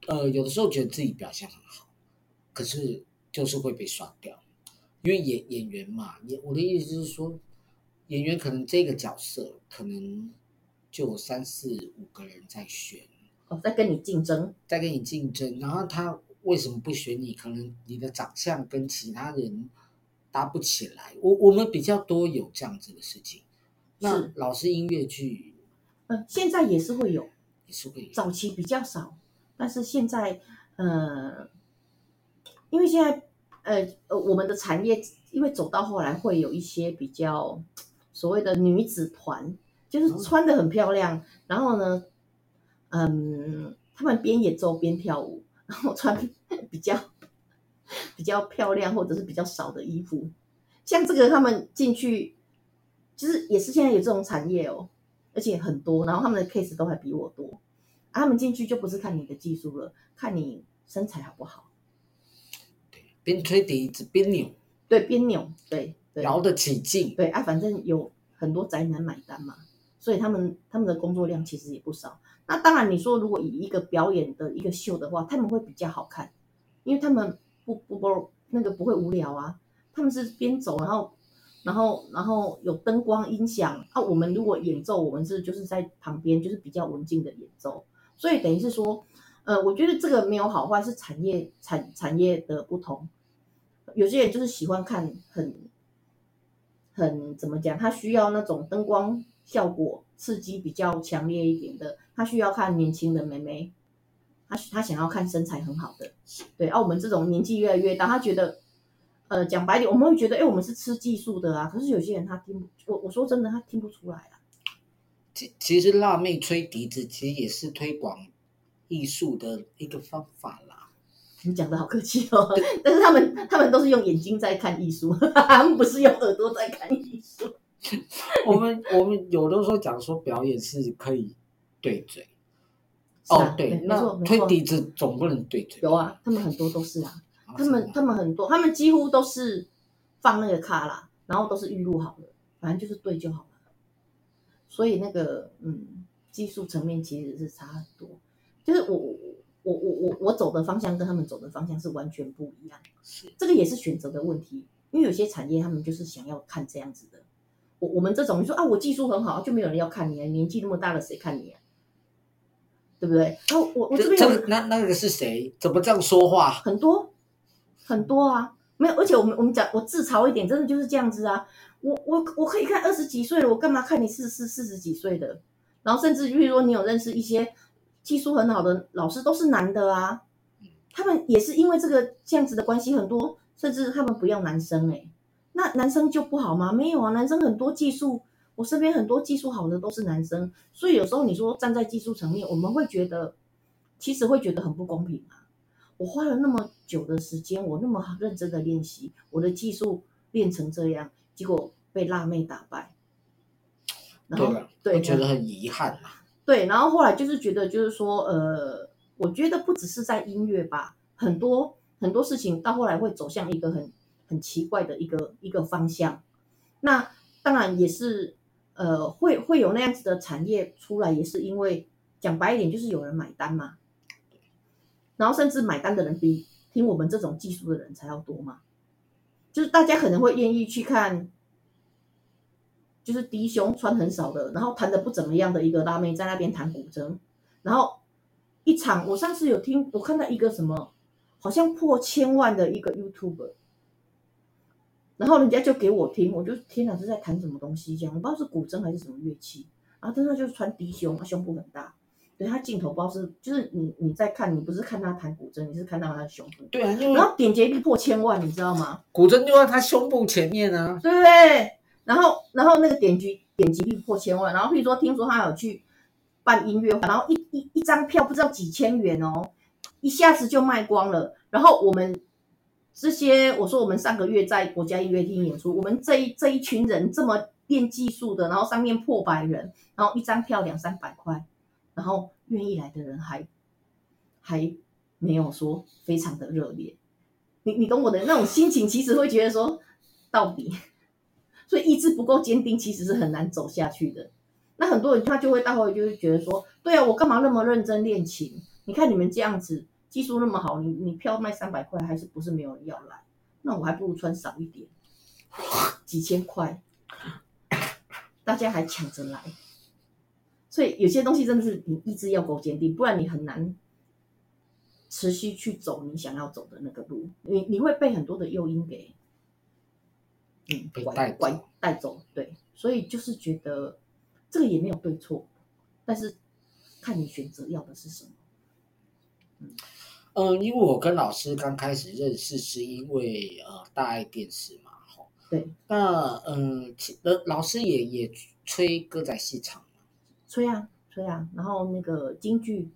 呃，有的时候觉得自己表现很好，可是就是会被刷掉，因为演演员嘛，演我的意思就是说，演员可能这个角色可能就有三四五个人在选，哦，在跟你竞争，在跟你竞争，然后他为什么不选你？可能你的长相跟其他人搭不起来。我我们比较多有这样子的事情。那老师音乐剧，嗯、呃，现在也是会有，也是会有，早期比较少，但是现在，呃，因为现在，呃呃，我们的产业因为走到后来会有一些比较所谓的女子团，就是穿的很漂亮，然后呢，嗯，他们边演奏边跳舞，然后穿 比较比较漂亮或者是比较少的衣服，像这个他们进去。其实也是现在有这种产业哦，而且很多，然后他们的 case 都还比我多。啊、他们进去就不是看你的技术了，看你身材好不好。对，边吹笛子边扭。对，边扭，对，对，摇得起劲。对啊，反正有很多宅男买单嘛，所以他们他们的工作量其实也不少。那当然，你说如果以一个表演的一个秀的话，他们会比较好看，因为他们不不不那个不会无聊啊，他们是边走然后。然后，然后有灯光音响啊。我们如果演奏，我们是就是在旁边，就是比较文静的演奏。所以等于是说，呃，我觉得这个没有好坏，是产业产产业的不同。有些人就是喜欢看很很怎么讲，他需要那种灯光效果刺激比较强烈一点的，他需要看年轻的妹妹，他他想要看身材很好的。对，啊，我们这种年纪越来越大，他觉得。呃，讲白点，我们会觉得，哎，我们是吃技术的啊。可是有些人他听不，我我说真的，他听不出来啊。其其实辣妹吹笛子，其实也是推广艺术的一个方法啦。你讲的好客气哦，但是他们他们都是用眼睛在看艺术，他们不是用耳朵在看艺术。我们我们有的时候讲说表演是可以对嘴。啊、哦，对，对那推笛子总不能对嘴。有啊，他们很多都是啊。他们他们很多，他们几乎都是放那个卡啦，然后都是预录好的，反正就是对就好了。所以那个嗯，技术层面其实是差很多。就是我我我我我我走的方向跟他们走的方向是完全不一样。是这个也是选择的问题，因为有些产业他们就是想要看这样子的。我我们这种你说啊，我技术很好，就没有人要看你啊，年纪那么大了，谁看你啊？对不对？然后我我这边这那那个是谁？怎么这样说话？很多。很多啊，没有，而且我们我们讲，我自嘲一点，真的就是这样子啊。我我我可以看二十几岁的，我干嘛看你四四四十几岁的？然后甚至比如说你有认识一些技术很好的老师，都是男的啊。他们也是因为这个这样子的关系，很多甚至他们不要男生诶、欸，那男生就不好吗？没有啊，男生很多技术，我身边很多技术好的都是男生，所以有时候你说站在技术层面，我们会觉得其实会觉得很不公平啊。我花了那么久的时间，我那么认真的练习，我的技术练成这样，结果被辣妹打败。然后对，对，觉得很遗憾嘛。对，然后后来就是觉得，就是说，呃，我觉得不只是在音乐吧，很多很多事情到后来会走向一个很很奇怪的一个一个方向。那当然也是，呃，会会有那样子的产业出来，也是因为讲白一点，就是有人买单嘛。然后甚至买单的人比听我们这种技术的人才要多嘛，就是大家可能会愿意去看，就是低胸穿很少的，然后弹的不怎么样的一个辣妹在那边弹古筝，然后一场我上次有听我看到一个什么，好像破千万的一个 YouTube，然后人家就给我听，我就天哪，是在弹什么东西这样，我不知道是古筝还是什么乐器，然后但是就是穿低胸，他胸部很大。对，他镜头包是，就是你你在看，你不是看他弹古筝，你是看到他的胸部。对啊，然后点击率破千万，你知道吗？古筝就在他胸部前面啊。对不对？然后然后那个点击点击率破千万，然后譬如说听说他有去办音乐会，然后一一一张票不知道几千元哦，一下子就卖光了。然后我们这些，我说我们上个月在国家音乐厅演出，我们这一这一群人这么练技术的，然后上面破百人，然后一张票两三百块。然后愿意来的人还还没有说非常的热烈，你你懂我的那种心情，其实会觉得说，到底，所以意志不够坚定，其实是很难走下去的。那很多人他就会到后就会觉得说，对啊，我干嘛那么认真练琴？你看你们这样子技术那么好，你你票卖三百块，还是不是没有人要来？那我还不如穿少一点，几千块，大家还抢着来。所以有些东西真的是你意志要够坚定，不然你很难。持续去走你想要走的那个路，你你会被很多的诱因给，嗯，拐拐带走，对，所以就是觉得这个也没有对错，但是看你选择要的是什么。嗯，嗯，因为我跟老师刚开始认识是因为呃大爱电视嘛，吼，对，那嗯，呃老师也也吹歌仔戏场，吹啊吹啊，然后那个京剧。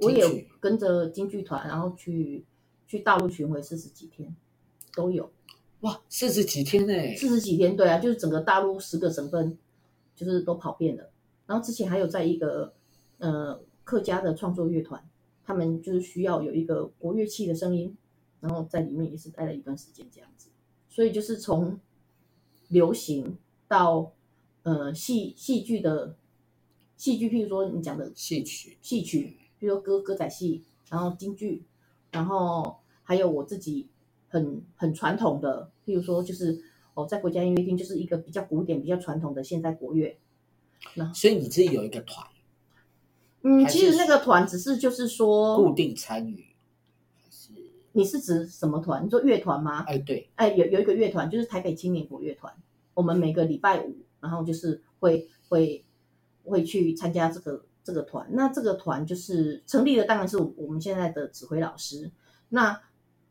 我也跟着京剧团，然后去去大陆巡回四十几天，都有。哇，四十几天呢？四十几天，对啊，就是整个大陆十个省份，就是都跑遍了。然后之前还有在一个呃客家的创作乐团，他们就是需要有一个国乐器的声音，然后在里面也是待了一段时间这样子。所以就是从流行到呃戏戏剧的戏剧，譬如说你讲的戏曲，戏曲。譬如说歌歌仔戏，然后京剧，然后还有我自己很很传统的，譬如说就是哦，在国家音乐厅就是一个比较古典、比较传统的现代国乐。那所以你自己有一个团？嗯，其实那个团只是就是说固定参与。是你是指什么团？你说乐团吗？哎，对，哎，有有一个乐团就是台北青年国乐团，我们每个礼拜五，然后就是会会会去参加这个。这个团，那这个团就是成立的，当然是我们现在的指挥老师。那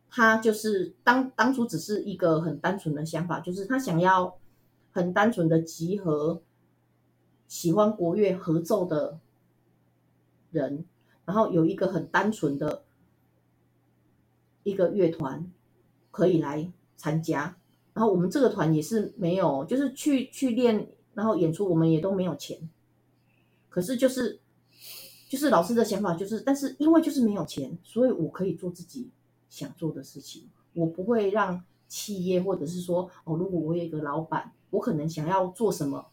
他就是当当初只是一个很单纯的想法，就是他想要很单纯的集合喜欢国乐合奏的人，然后有一个很单纯的一个乐团可以来参加。然后我们这个团也是没有，就是去去练，然后演出，我们也都没有钱。可是就是。就是老师的想法，就是，但是因为就是没有钱，所以我可以做自己想做的事情。我不会让企业或者是说，哦，如果我有一个老板，我可能想要做什么，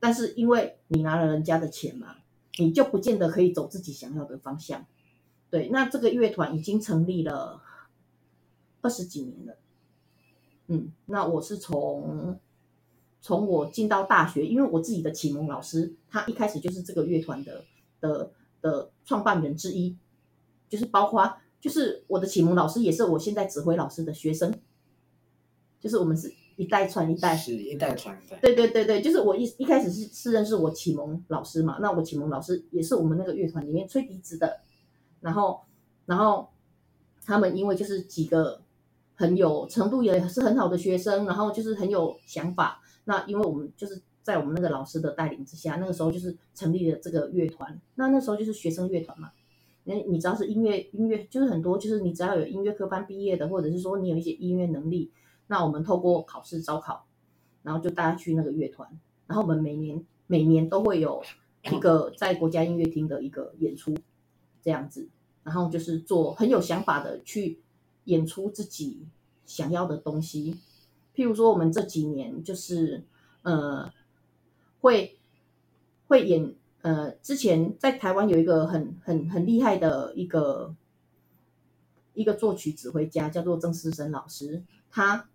但是因为你拿了人家的钱嘛，你就不见得可以走自己想要的方向。对，那这个乐团已经成立了二十几年了。嗯，那我是从从我进到大学，因为我自己的启蒙老师，他一开始就是这个乐团的的。的创办人之一，就是包括就是我的启蒙老师，也是我现在指挥老师的学生，就是我们是一代传一代，是一代传一代。对对对对，就是我一一开始是是认识我启蒙老师嘛，那我启蒙老师也是我们那个乐团里面吹笛子的，然后然后他们因为就是几个很有程度也是很好的学生，然后就是很有想法，那因为我们就是。在我们那个老师的带领之下，那个时候就是成立了这个乐团。那那时候就是学生乐团嘛。那你只要是音乐，音乐就是很多，就是你只要有音乐科班毕业的，或者是说你有一些音乐能力，那我们透过考试招考，然后就大家去那个乐团。然后我们每年每年都会有一个在国家音乐厅的一个演出，这样子。然后就是做很有想法的去演出自己想要的东西。譬如说，我们这几年就是呃。会会演呃，之前在台湾有一个很很很厉害的一个一个作曲指挥家，叫做曾思生老师。他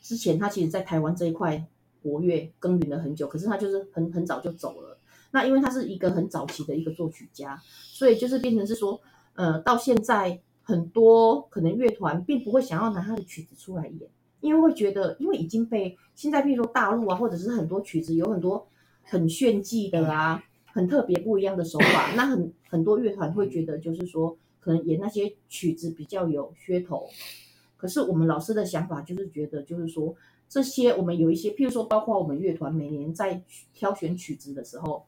之前他其实，在台湾这一块活跃耕耘了很久，可是他就是很很早就走了。那因为他是一个很早期的一个作曲家，所以就是变成是说，呃，到现在很多可能乐团并不会想要拿他的曲子出来演，因为会觉得，因为已经被现在，譬如说大陆啊，或者是很多曲子有很多。很炫技的啊，很特别不一样的手法，那很很多乐团会觉得，就是说可能演那些曲子比较有噱头。可是我们老师的想法就是觉得，就是说这些我们有一些，譬如说，包括我们乐团每年在挑选曲子的时候，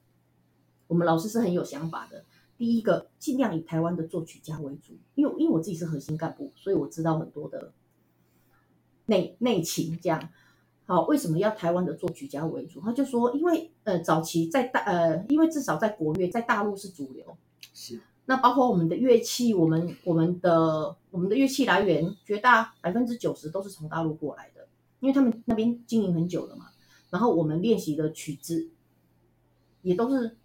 我们老师是很有想法的。第一个，尽量以台湾的作曲家为主，因为因为我自己是核心干部，所以我知道很多的内内情这样。好，为什么要台湾的作曲家为主？他就说，因为呃，早期在大呃，因为至少在国乐在大陆是主流，是。那包括我们的乐器，我们我们的我们的乐器来源，绝大百分之九十都是从大陆过来的，因为他们那边经营很久了嘛。然后我们练习的曲子，也都是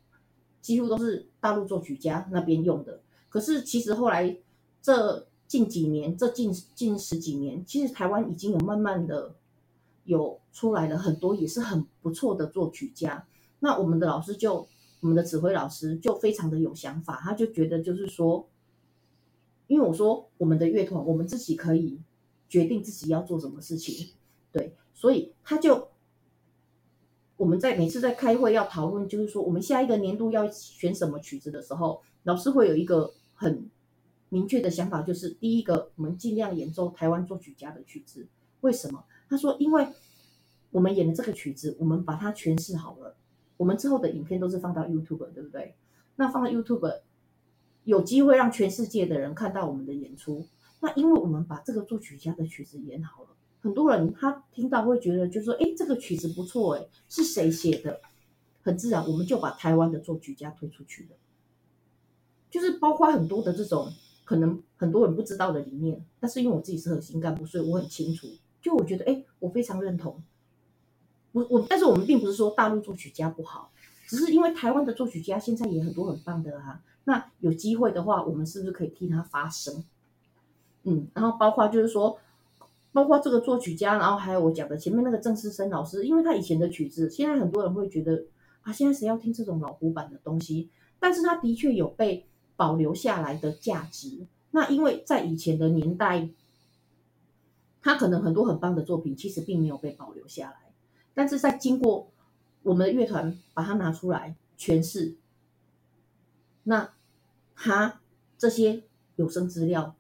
几乎都是大陆作曲家那边用的。可是其实后来这近几年，这近近十几年，其实台湾已经有慢慢的有出来了很多也是很不错的作曲家。那我们的老师就。我们的指挥老师就非常的有想法，他就觉得就是说，因为我说我们的乐团，我们自己可以决定自己要做什么事情，对，所以他就我们在每次在开会要讨论，就是说我们下一个年度要选什么曲子的时候，老师会有一个很明确的想法，就是第一个，我们尽量演奏台湾作曲家的曲子。为什么？他说，因为我们演的这个曲子，我们把它诠释好了。我们之后的影片都是放到 YouTube，对不对？那放到 YouTube，有机会让全世界的人看到我们的演出。那因为我们把这个作曲家的曲子演好了，很多人他听到会觉得，就说，哎，这个曲子不错，哎，是谁写的？很自然，我们就把台湾的作曲家推出去了。就是包括很多的这种可能很多人不知道的理念，但是因为我自己是核心干部，所以我很清楚。就我觉得，哎，我非常认同。我我，但是我们并不是说大陆作曲家不好，只是因为台湾的作曲家现在也很多很棒的啊。那有机会的话，我们是不是可以替他发声？嗯，然后包括就是说，包括这个作曲家，然后还有我讲的前面那个郑思生老师，因为他以前的曲子，现在很多人会觉得啊，现在谁要听这种老古板的东西？但是他的确有被保留下来的价值。那因为在以前的年代，他可能很多很棒的作品，其实并没有被保留下来。但是在经过我们的乐团把它拿出来诠释，那他这些有声资料，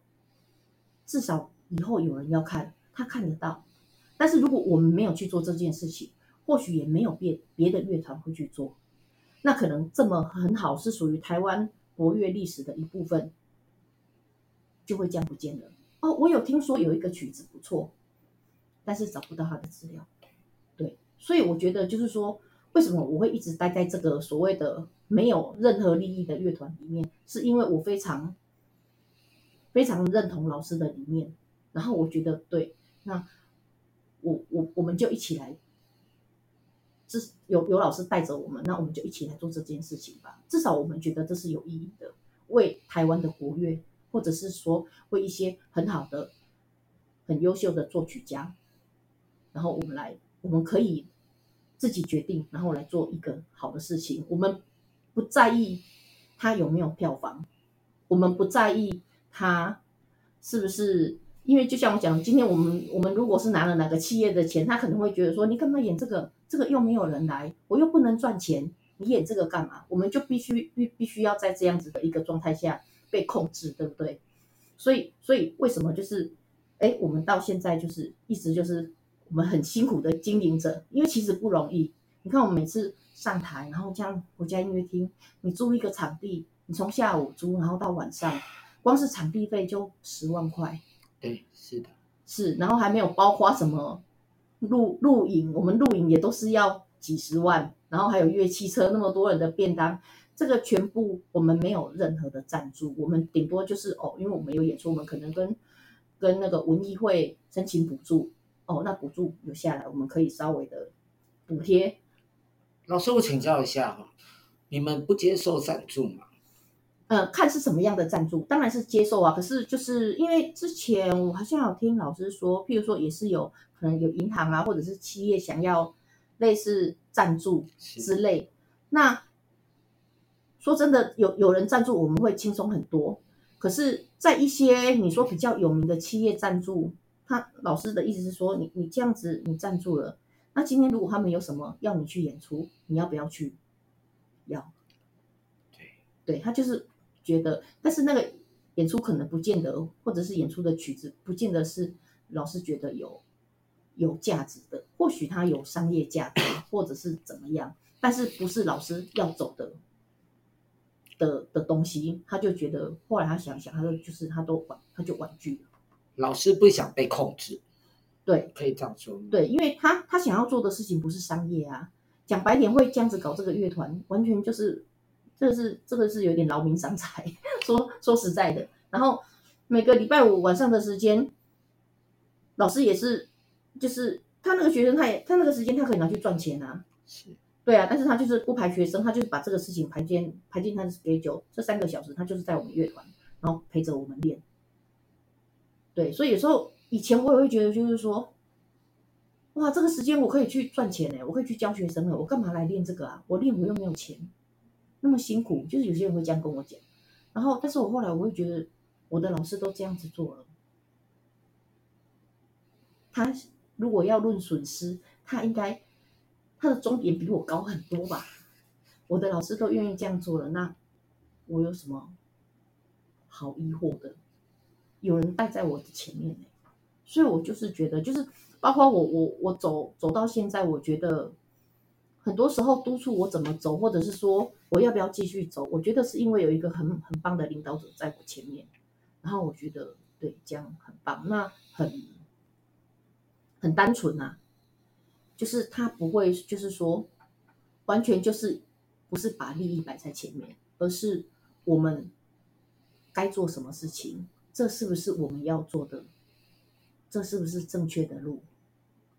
至少以后有人要看，他看得到。但是如果我们没有去做这件事情，或许也没有别别的乐团会去做，那可能这么很好是属于台湾活跃历史的一部分，就会这样不见了。哦，我有听说有一个曲子不错，但是找不到他的资料。对所以我觉得，就是说，为什么我会一直待在这个所谓的没有任何利益的乐团里面，是因为我非常非常认同老师的理念，然后我觉得对，那我我我们就一起来，是有有老师带着我们，那我们就一起来做这件事情吧。至少我们觉得这是有意义的，为台湾的国乐，或者是说为一些很好的、很优秀的作曲家，然后我们来，我们可以。自己决定，然后来做一个好的事情。我们不在意他有没有票房，我们不在意他是不是，因为就像我讲，今天我们我们如果是拿了哪个企业的钱，他可能会觉得说，你干嘛演这个？这个又没有人来，我又不能赚钱，你演这个干嘛？我们就必须必必须要在这样子的一个状态下被控制，对不对？所以所以为什么就是，哎，我们到现在就是一直就是。我们很辛苦的经营着，因为其实不容易。你看，我们每次上台，然后这样国家音乐厅，你租一个场地，你从下午租，然后到晚上，光是场地费就十万块。对，是的，是，然后还没有包括什么录录影，我们录影也都是要几十万，然后还有乐器车那么多人的便当，这个全部我们没有任何的赞助，我们顶多就是哦，因为我们有演出，我们可能跟跟那个文艺会申请补助。哦，那补助有下来，我们可以稍微的补贴。老师，我请教一下哈，你们不接受赞助吗？呃，看是什么样的赞助，当然是接受啊。可是就是因为之前我好像有听老师说，譬如说也是有可能有银行啊，或者是企业想要类似赞助之类。那说真的，有有人赞助我们会轻松很多。可是，在一些你说比较有名的企业赞助。他老师的意思是说，你你这样子你赞助了，那今天如果他们有什么要你去演出，你要不要去？要。对，对他就是觉得，但是那个演出可能不见得，或者是演出的曲子不见得是老师觉得有有价值的，或许他有商业价值，或者是怎么样，但是不是老师要走的的的东西，他就觉得后来他想想，他说就是他都婉他就婉拒了。老师不想被控制，对，可以这样说。对，因为他他想要做的事情不是商业啊，讲白点会这样子搞这个乐团，完全就是这个是这个是有点劳民伤财，说说实在的。然后每个礼拜五晚上的时间，老师也是，就是他那个学生，他也他那个时间他可以拿去赚钱啊。是。对啊，但是他就是不排学生，他就是把这个事情排进排进他的 schedule，这三个小时他就是在我们乐团，然后陪着我们练。对，所以有时候以前我也会觉得，就是说，哇，这个时间我可以去赚钱呢，我可以去教学生了，我干嘛来练这个啊？我练我又没有钱，那么辛苦，就是有些人会这样跟我讲。然后，但是我后来我会觉得，我的老师都这样子做了，他如果要论损失，他应该。他的终点比我高很多吧？我的老师都愿意这样做了，那我有什么好疑惑的？有人带在我的前面呢，所以我就是觉得，就是包括我，我，我走走到现在，我觉得很多时候督促我怎么走，或者是说我要不要继续走，我觉得是因为有一个很很棒的领导者在我前面，然后我觉得对，这样很棒，那很很单纯啊。就是他不会，就是说，完全就是不是把利益摆在前面，而是我们该做什么事情，这是不是我们要做的？这是不是正确的路？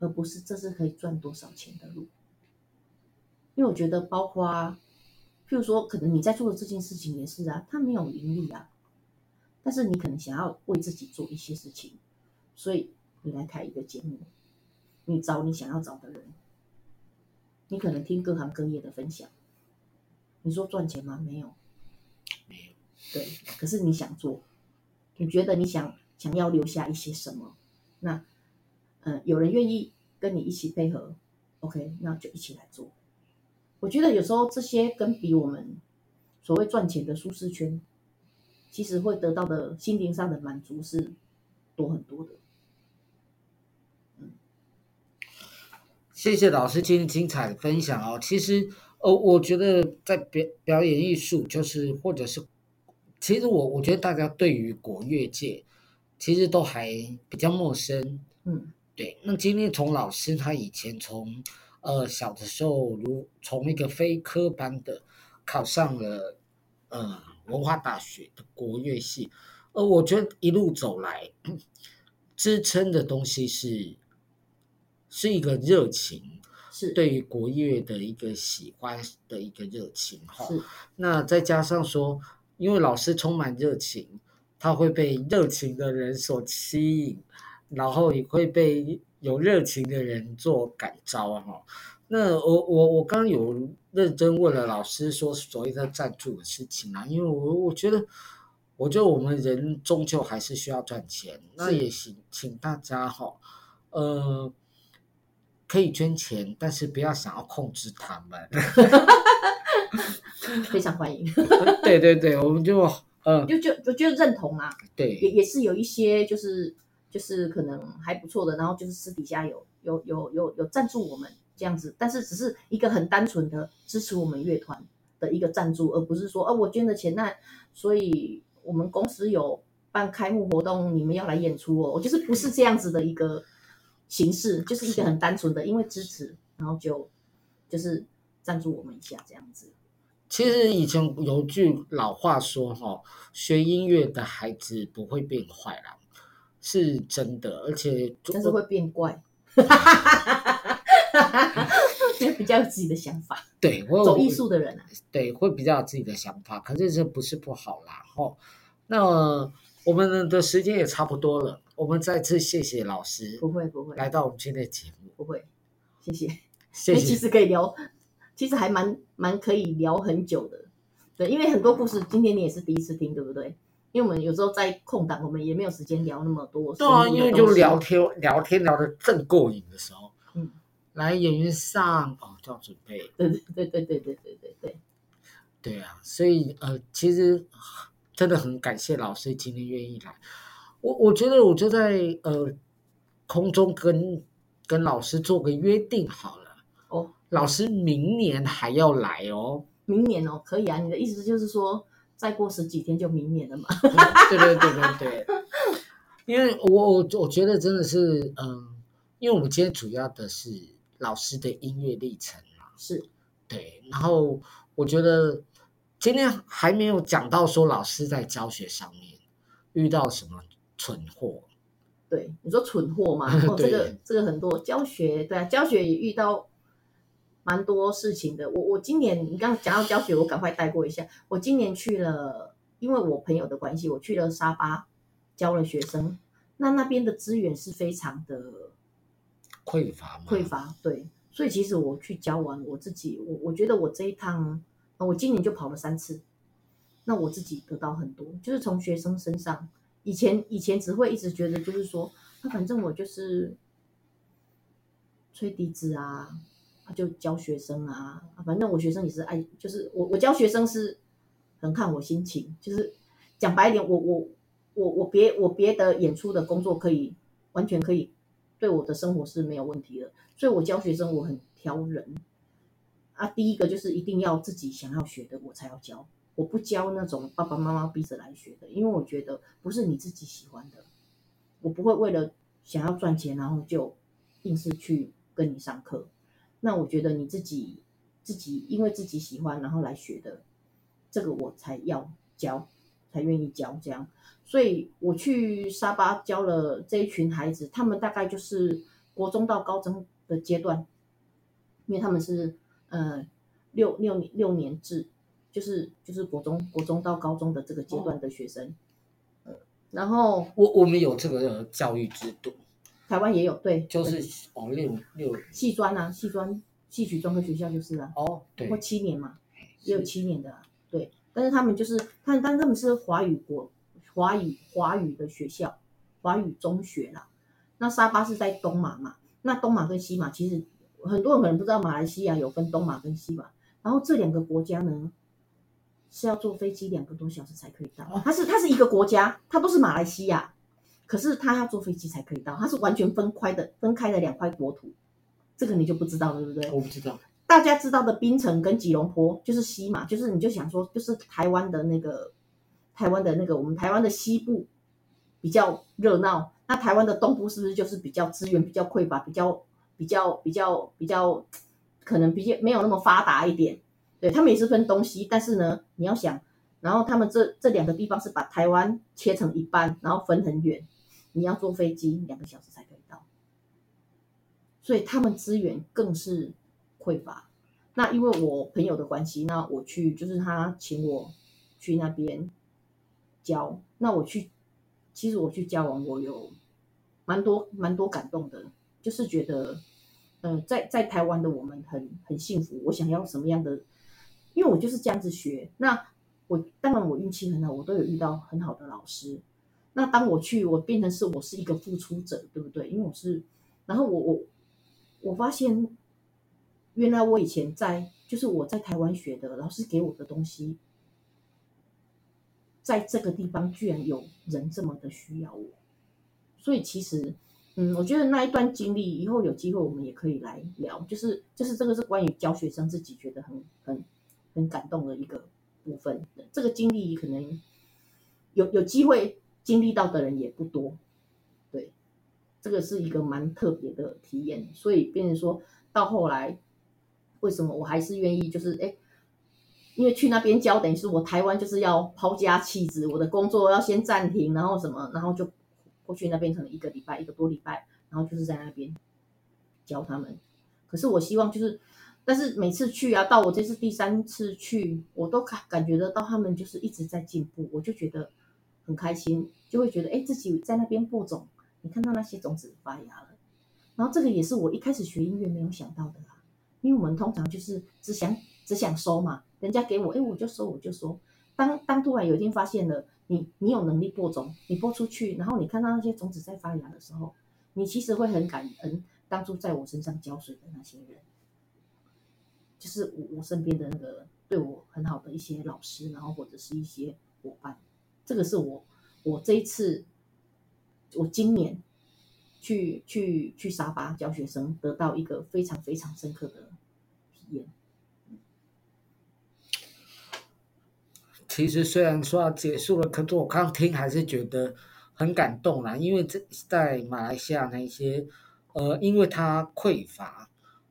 而不是这是可以赚多少钱的路？因为我觉得，包括譬如说，可能你在做的这件事情也是啊，它没有盈利啊，但是你可能想要为自己做一些事情，所以你来开一个节目。你找你想要找的人，你可能听各行各业的分享。你说赚钱吗？没有，没有。对，可是你想做，你觉得你想想要留下一些什么？那，嗯，有人愿意跟你一起配合，OK，那就一起来做。我觉得有时候这些跟比我们所谓赚钱的舒适圈，其实会得到的心灵上的满足是多很多的。谢谢老师今天精彩的分享哦。其实，呃，我觉得在表表演艺术，就是或者是，其实我我觉得大家对于国乐界，其实都还比较陌生。嗯，对。那今天从老师他以前从呃小的时候，如从一个非科班的考上了呃文化大学的国乐系，呃，我觉得一路走来支撑的东西是。是一个热情，是对于国乐的一个喜欢的一个热情哈。那再加上说，因为老师充满热情，他会被热情的人所吸引，然后也会被有热情的人做感召哈。那我我我刚刚有认真问了老师说所谓的赞助的事情啊，因为我我觉得，我觉得我们人终究还是需要赚钱，那也行，请大家哈，呃。可以捐钱，但是不要想要控制他们。非常欢迎。对对对，我们就呃，就就就觉得认同啊。对，也也是有一些就是就是可能还不错的，然后就是私底下有有有有有赞助我们这样子，但是只是一个很单纯的支持我们乐团的一个赞助，而不是说哦，我捐的钱，那所以我们公司有办开幕活动，你们要来演出哦，我就是不是这样子的一个。形式就是一个很单纯的，因为支持，然后就就是赞助我们一下这样子。其实以前有句老话说哈，学音乐的孩子不会变坏啦，是真的，而且但是会变怪，因 为比较有自己的想法。对，我走艺术的人啊，对，会比较有自己的想法，可是这不是不好啦。哈，那我们的时间也差不多了。我们再次谢谢老师，不会不会来到我们今天的节目，不会，谢谢，谢谢。其实可以聊，其实还蛮蛮可以聊很久的，对，因为很多故事今天你也是第一次听，对不对？因为我们有时候在空档，我们也没有时间聊那么多。对啊，因为就聊天聊天聊得正过瘾的时候，嗯，来演员上哦就要准备，对对对对对对对对对，对啊，所以呃，其实真的很感谢老师今天愿意来。我我觉得我就在呃空中跟跟老师做个约定好了哦，老师明年还要来哦，明年哦可以啊，你的意思就是说再过十几天就明年了嘛？对对对对对，因为我我我觉得真的是嗯，因为我们今天主要的是老师的音乐历程嘛，是，对，然后我觉得今天还没有讲到说老师在教学上面遇到什么蠢货。对，你说蠢货嘛？哦，这个这个很多教学，对啊，教学也遇到蛮多事情的。我我今年你刚刚讲到教学，我赶快带过一下。我今年去了，因为我朋友的关系，我去了沙巴教了学生。那那边的资源是非常的匮乏，匮乏。对，所以其实我去教完我自己，我我觉得我这一趟，我今年就跑了三次，那我自己得到很多，就是从学生身上。以前以前只会一直觉得就是说，那反正我就是吹笛子啊，他就教学生啊，反正我学生也是爱，就是我我教学生是很看我心情，就是讲白一点，我我我我别我别的演出的工作可以完全可以对我的生活是没有问题的，所以我教学生我很挑人啊，第一个就是一定要自己想要学的我才要教。我不教那种爸爸妈妈逼着来学的，因为我觉得不是你自己喜欢的，我不会为了想要赚钱，然后就硬是去跟你上课。那我觉得你自己自己因为自己喜欢然后来学的，这个我才要教，才愿意教这样。所以我去沙巴教了这一群孩子，他们大概就是国中到高中的阶段，因为他们是呃六六年六年制。就是就是国中国中到高中的这个阶段的学生，哦、然后我我们有这个教育制度，台湾也有，对，就是哦六六。戏专啊，戏专戏曲专科学校就是啊，哦对，或七年嘛，也有七年的、啊，对，但是他们就是，但但他们是华语国华语华语的学校，华语中学啦。那沙巴是在东马嘛，那东马跟西马其实很多人可能不知道，马来西亚有分东马跟西马，然后这两个国家呢。是要坐飞机两个多小时才可以到。它是它是一个国家，它都是马来西亚，可是他要坐飞机才可以到。它是完全分开的，分开的两块国土。这个你就不知道了，对不对？我不知道。大家知道的槟城跟吉隆坡就是西嘛，就是你就想说，就是台湾的那个台湾的那个我们台湾的西部比较热闹，那台湾的东部是不是就是比较资源比较匮乏，比较比较比较比较可能比较没有那么发达一点？对，他们也是分东西，但是呢，你要想，然后他们这这两个地方是把台湾切成一半，然后分很远，你要坐飞机两个小时才可以到，所以他们资源更是匮乏。那因为我朋友的关系，那我去就是他请我去那边教，那我去，其实我去教完，我有蛮多蛮多感动的，就是觉得，嗯、呃，在在台湾的我们很很幸福，我想要什么样的。因为我就是这样子学，那我当然我运气很好，我都有遇到很好的老师。那当我去，我变成是我是一个付出者，对不对？因为我是，然后我我我发现，原来我以前在就是我在台湾学的老师给我的东西，在这个地方居然有人这么的需要我，所以其实，嗯，我觉得那一段经历以后有机会我们也可以来聊，就是就是这个是关于教学生自己觉得很很。很感动的一个部分，这个经历可能有有机会经历到的人也不多，对，这个是一个蛮特别的体验，所以变成说到后来，为什么我还是愿意，就是哎，因为去那边教，等于是我台湾就是要抛家弃子，我的工作要先暂停，然后什么，然后就过去那边可能一个礼拜，一个多礼拜，然后就是在那边教他们，可是我希望就是。但是每次去啊，到我这次第三次去，我都感感觉得到他们就是一直在进步，我就觉得很开心，就会觉得哎，自己在那边播种，你看到那些种子发芽了，然后这个也是我一开始学音乐没有想到的啦，因为我们通常就是只想只想收嘛，人家给我哎，我就收我就收，当当突然有一天发现了你你有能力播种，你播出去，然后你看到那些种子在发芽的时候，你其实会很感恩当初在我身上浇水的那些人。就是我我身边的那个对我很好的一些老师，然后或者是一些伙伴，这个是我我这一次我今年去去去沙巴教学生，得到一个非常非常深刻的体验。其实虽然说要结束了，可是我刚听还是觉得很感动啦，因为这在马来西亚那些呃，因为他匮乏，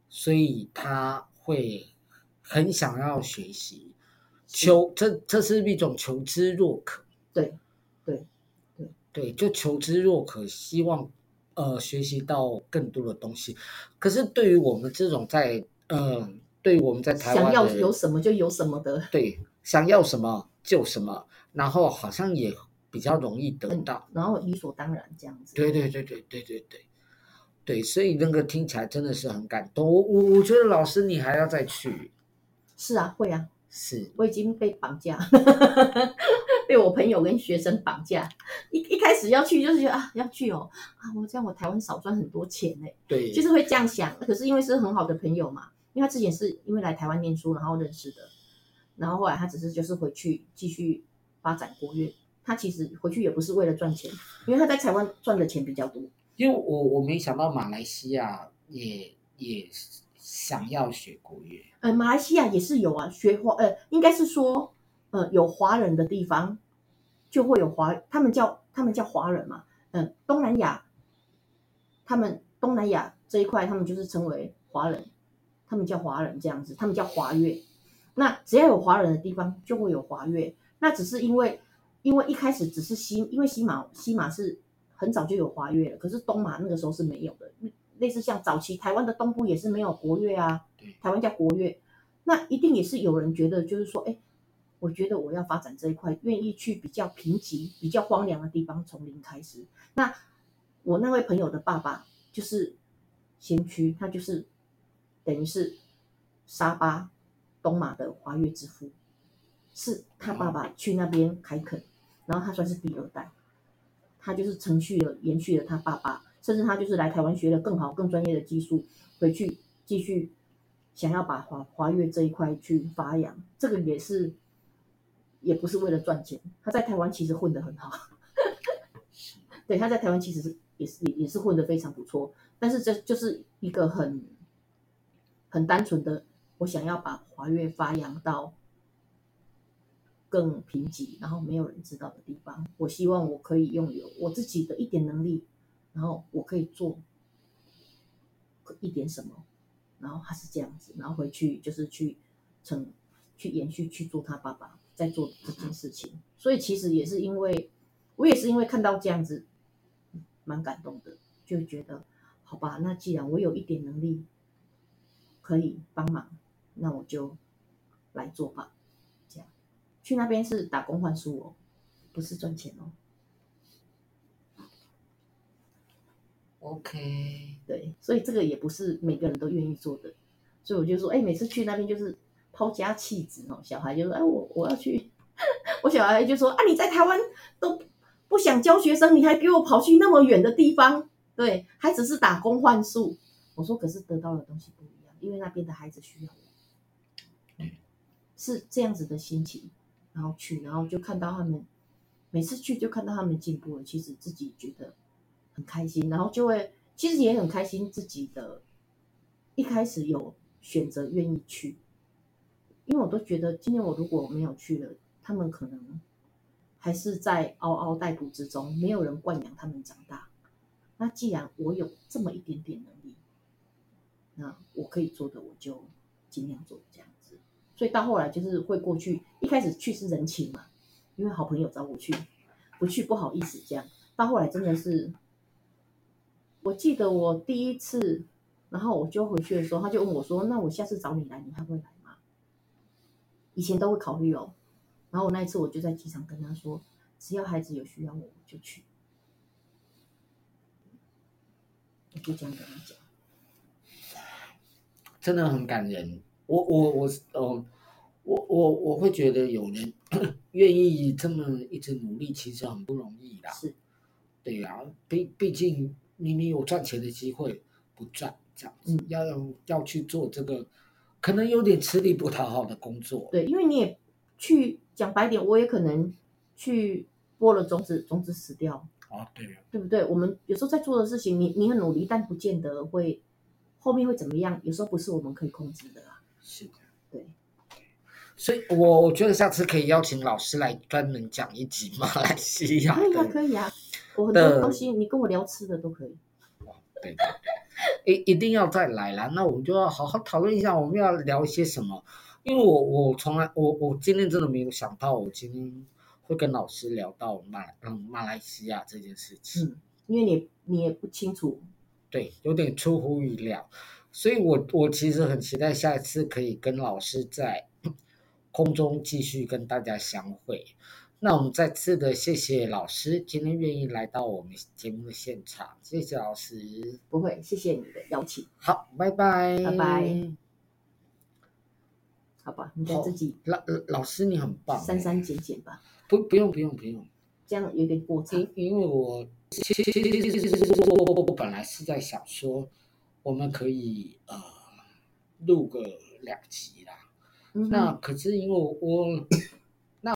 所以他。会很想要学习，求这这是一种求知若渴。对，对，对，对，就求知若渴，希望呃学习到更多的东西。可是对于我们这种在嗯、呃，对于我们在台湾想要有什么就有什么的，对，想要什么就什么，然后好像也比较容易得到，嗯、然后理所当然这样子。对对对对对对对。对，所以那个听起来真的是很感动。我我我觉得老师你还要再去。是啊，会啊，是。我已经被绑架，被我朋友跟学生绑架。一一开始要去就是觉得啊要去哦啊，我这样我台湾少赚很多钱呢。对，就是会这样想。可是因为是很好的朋友嘛，因为他之前是因为来台湾念书然后认识的，然后后来他只是就是回去继续发展国乐。他其实回去也不是为了赚钱，因为他在台湾赚的钱比较多。因为我我没想到马来西亚也也想要学国乐，呃，马来西亚也是有啊，学华呃，应该是说呃有华人的地方就会有华，他们叫他们叫华人嘛，嗯、呃，东南亚，他们东南亚这一块他们就是称为华人，他们叫华人这样子，他们叫华乐，那只要有华人的地方就会有华乐，那只是因为因为一开始只是西，因为西马西马是。很早就有华乐了，可是东马那个时候是没有的。类似像早期台湾的东部也是没有国乐啊，台湾叫国乐，那一定也是有人觉得就是说，哎，我觉得我要发展这一块，愿意去比较贫瘠、比较荒凉的地方从零开始。那我那位朋友的爸爸就是先驱，他就是等于是沙巴东马的华乐之父，是他爸爸去那边开垦，然后他算是第二代。他就是承续了、延续了他爸爸，甚至他就是来台湾学了更好、更专业的技术，回去继续想要把华华乐这一块去发扬。这个也是，也不是为了赚钱。他在台湾其实混得很好，对，他在台湾其实是也是也也是混得非常不错。但是这就是一个很很单纯的，我想要把华乐发扬到。更贫瘠，然后没有人知道的地方，我希望我可以拥有我自己的一点能力，然后我可以做一点什么，然后他是这样子，然后回去就是去成去延续去做他爸爸在做这件事情，所以其实也是因为我也是因为看到这样子，蛮感动的，就觉得好吧，那既然我有一点能力可以帮忙，那我就来做吧。这样去那边是打工换书哦，不是赚钱哦。OK，对，所以这个也不是每个人都愿意做的，所以我就说，哎，每次去那边就是抛家弃子哦。小孩就说，哎，我我要去，我小孩就说，啊，你在台湾都不想教学生，你还给我跑去那么远的地方，对，还只是打工换宿。我说，可是得到的东西不一样，因为那边的孩子需要我，是这样子的心情。然后去，然后就看到他们，每次去就看到他们进步了，其实自己觉得很开心，然后就会其实也很开心自己的，一开始有选择愿意去，因为我都觉得今天我如果没有去了，他们可能还是在嗷嗷待哺之中，没有人惯养他们长大。那既然我有这么一点点能力，那我可以做的我就尽量做这样子。所以到后来就是会过去，一开始去是人情嘛，因为好朋友找我去，不去不好意思这样。到后来真的是，我记得我第一次，然后我就回去的时候，他就问我说：“那我下次找你来，你还会来吗？”以前都会考虑哦，然后我那一次我就在机场跟他说：“只要孩子有需要我，我就去。”我就这样跟他讲，真的很感人。我我我哦，我我我会觉得有人 愿意这么一直努力，其实很不容易的。是，对呀、啊，毕毕竟明明有赚钱的机会不赚，这样子、嗯、要要去做这个，可能有点吃力不讨好的工作。对，因为你也去讲白点，我也可能去播了种子，种子死掉。啊，对呀，对不对？我们有时候在做的事情，你你很努力，但不见得会后面会怎么样，有时候不是我们可以控制的。是的，对，所以我我觉得下次可以邀请老师来专门讲一集马来西亚。可以啊，可以啊，我很多东西你跟我聊吃的都可以。对对对，一一定要再来啦。那我们就要好好讨论一下，我们要聊一些什么？因为我我从来我我今天真的没有想到，我今天会跟老师聊到马嗯马来西亚这件事情。嗯，因为你你也不清楚，对，有点出乎意料，所以我我其实很期待下一次可以跟老师在 空中继续跟大家相会。那我们再次的谢谢老师今天愿意来到我们节目的现场，谢谢老师。不会，谢谢你的邀请。好，拜拜，拜拜。好吧，你再自己。老老师你很棒，删删减减吧。不，不用，不用，不用，这样有点过长。因因为我其实其实我本来是在想说，我们可以呃录个两集啦。嗯、那可是因为我。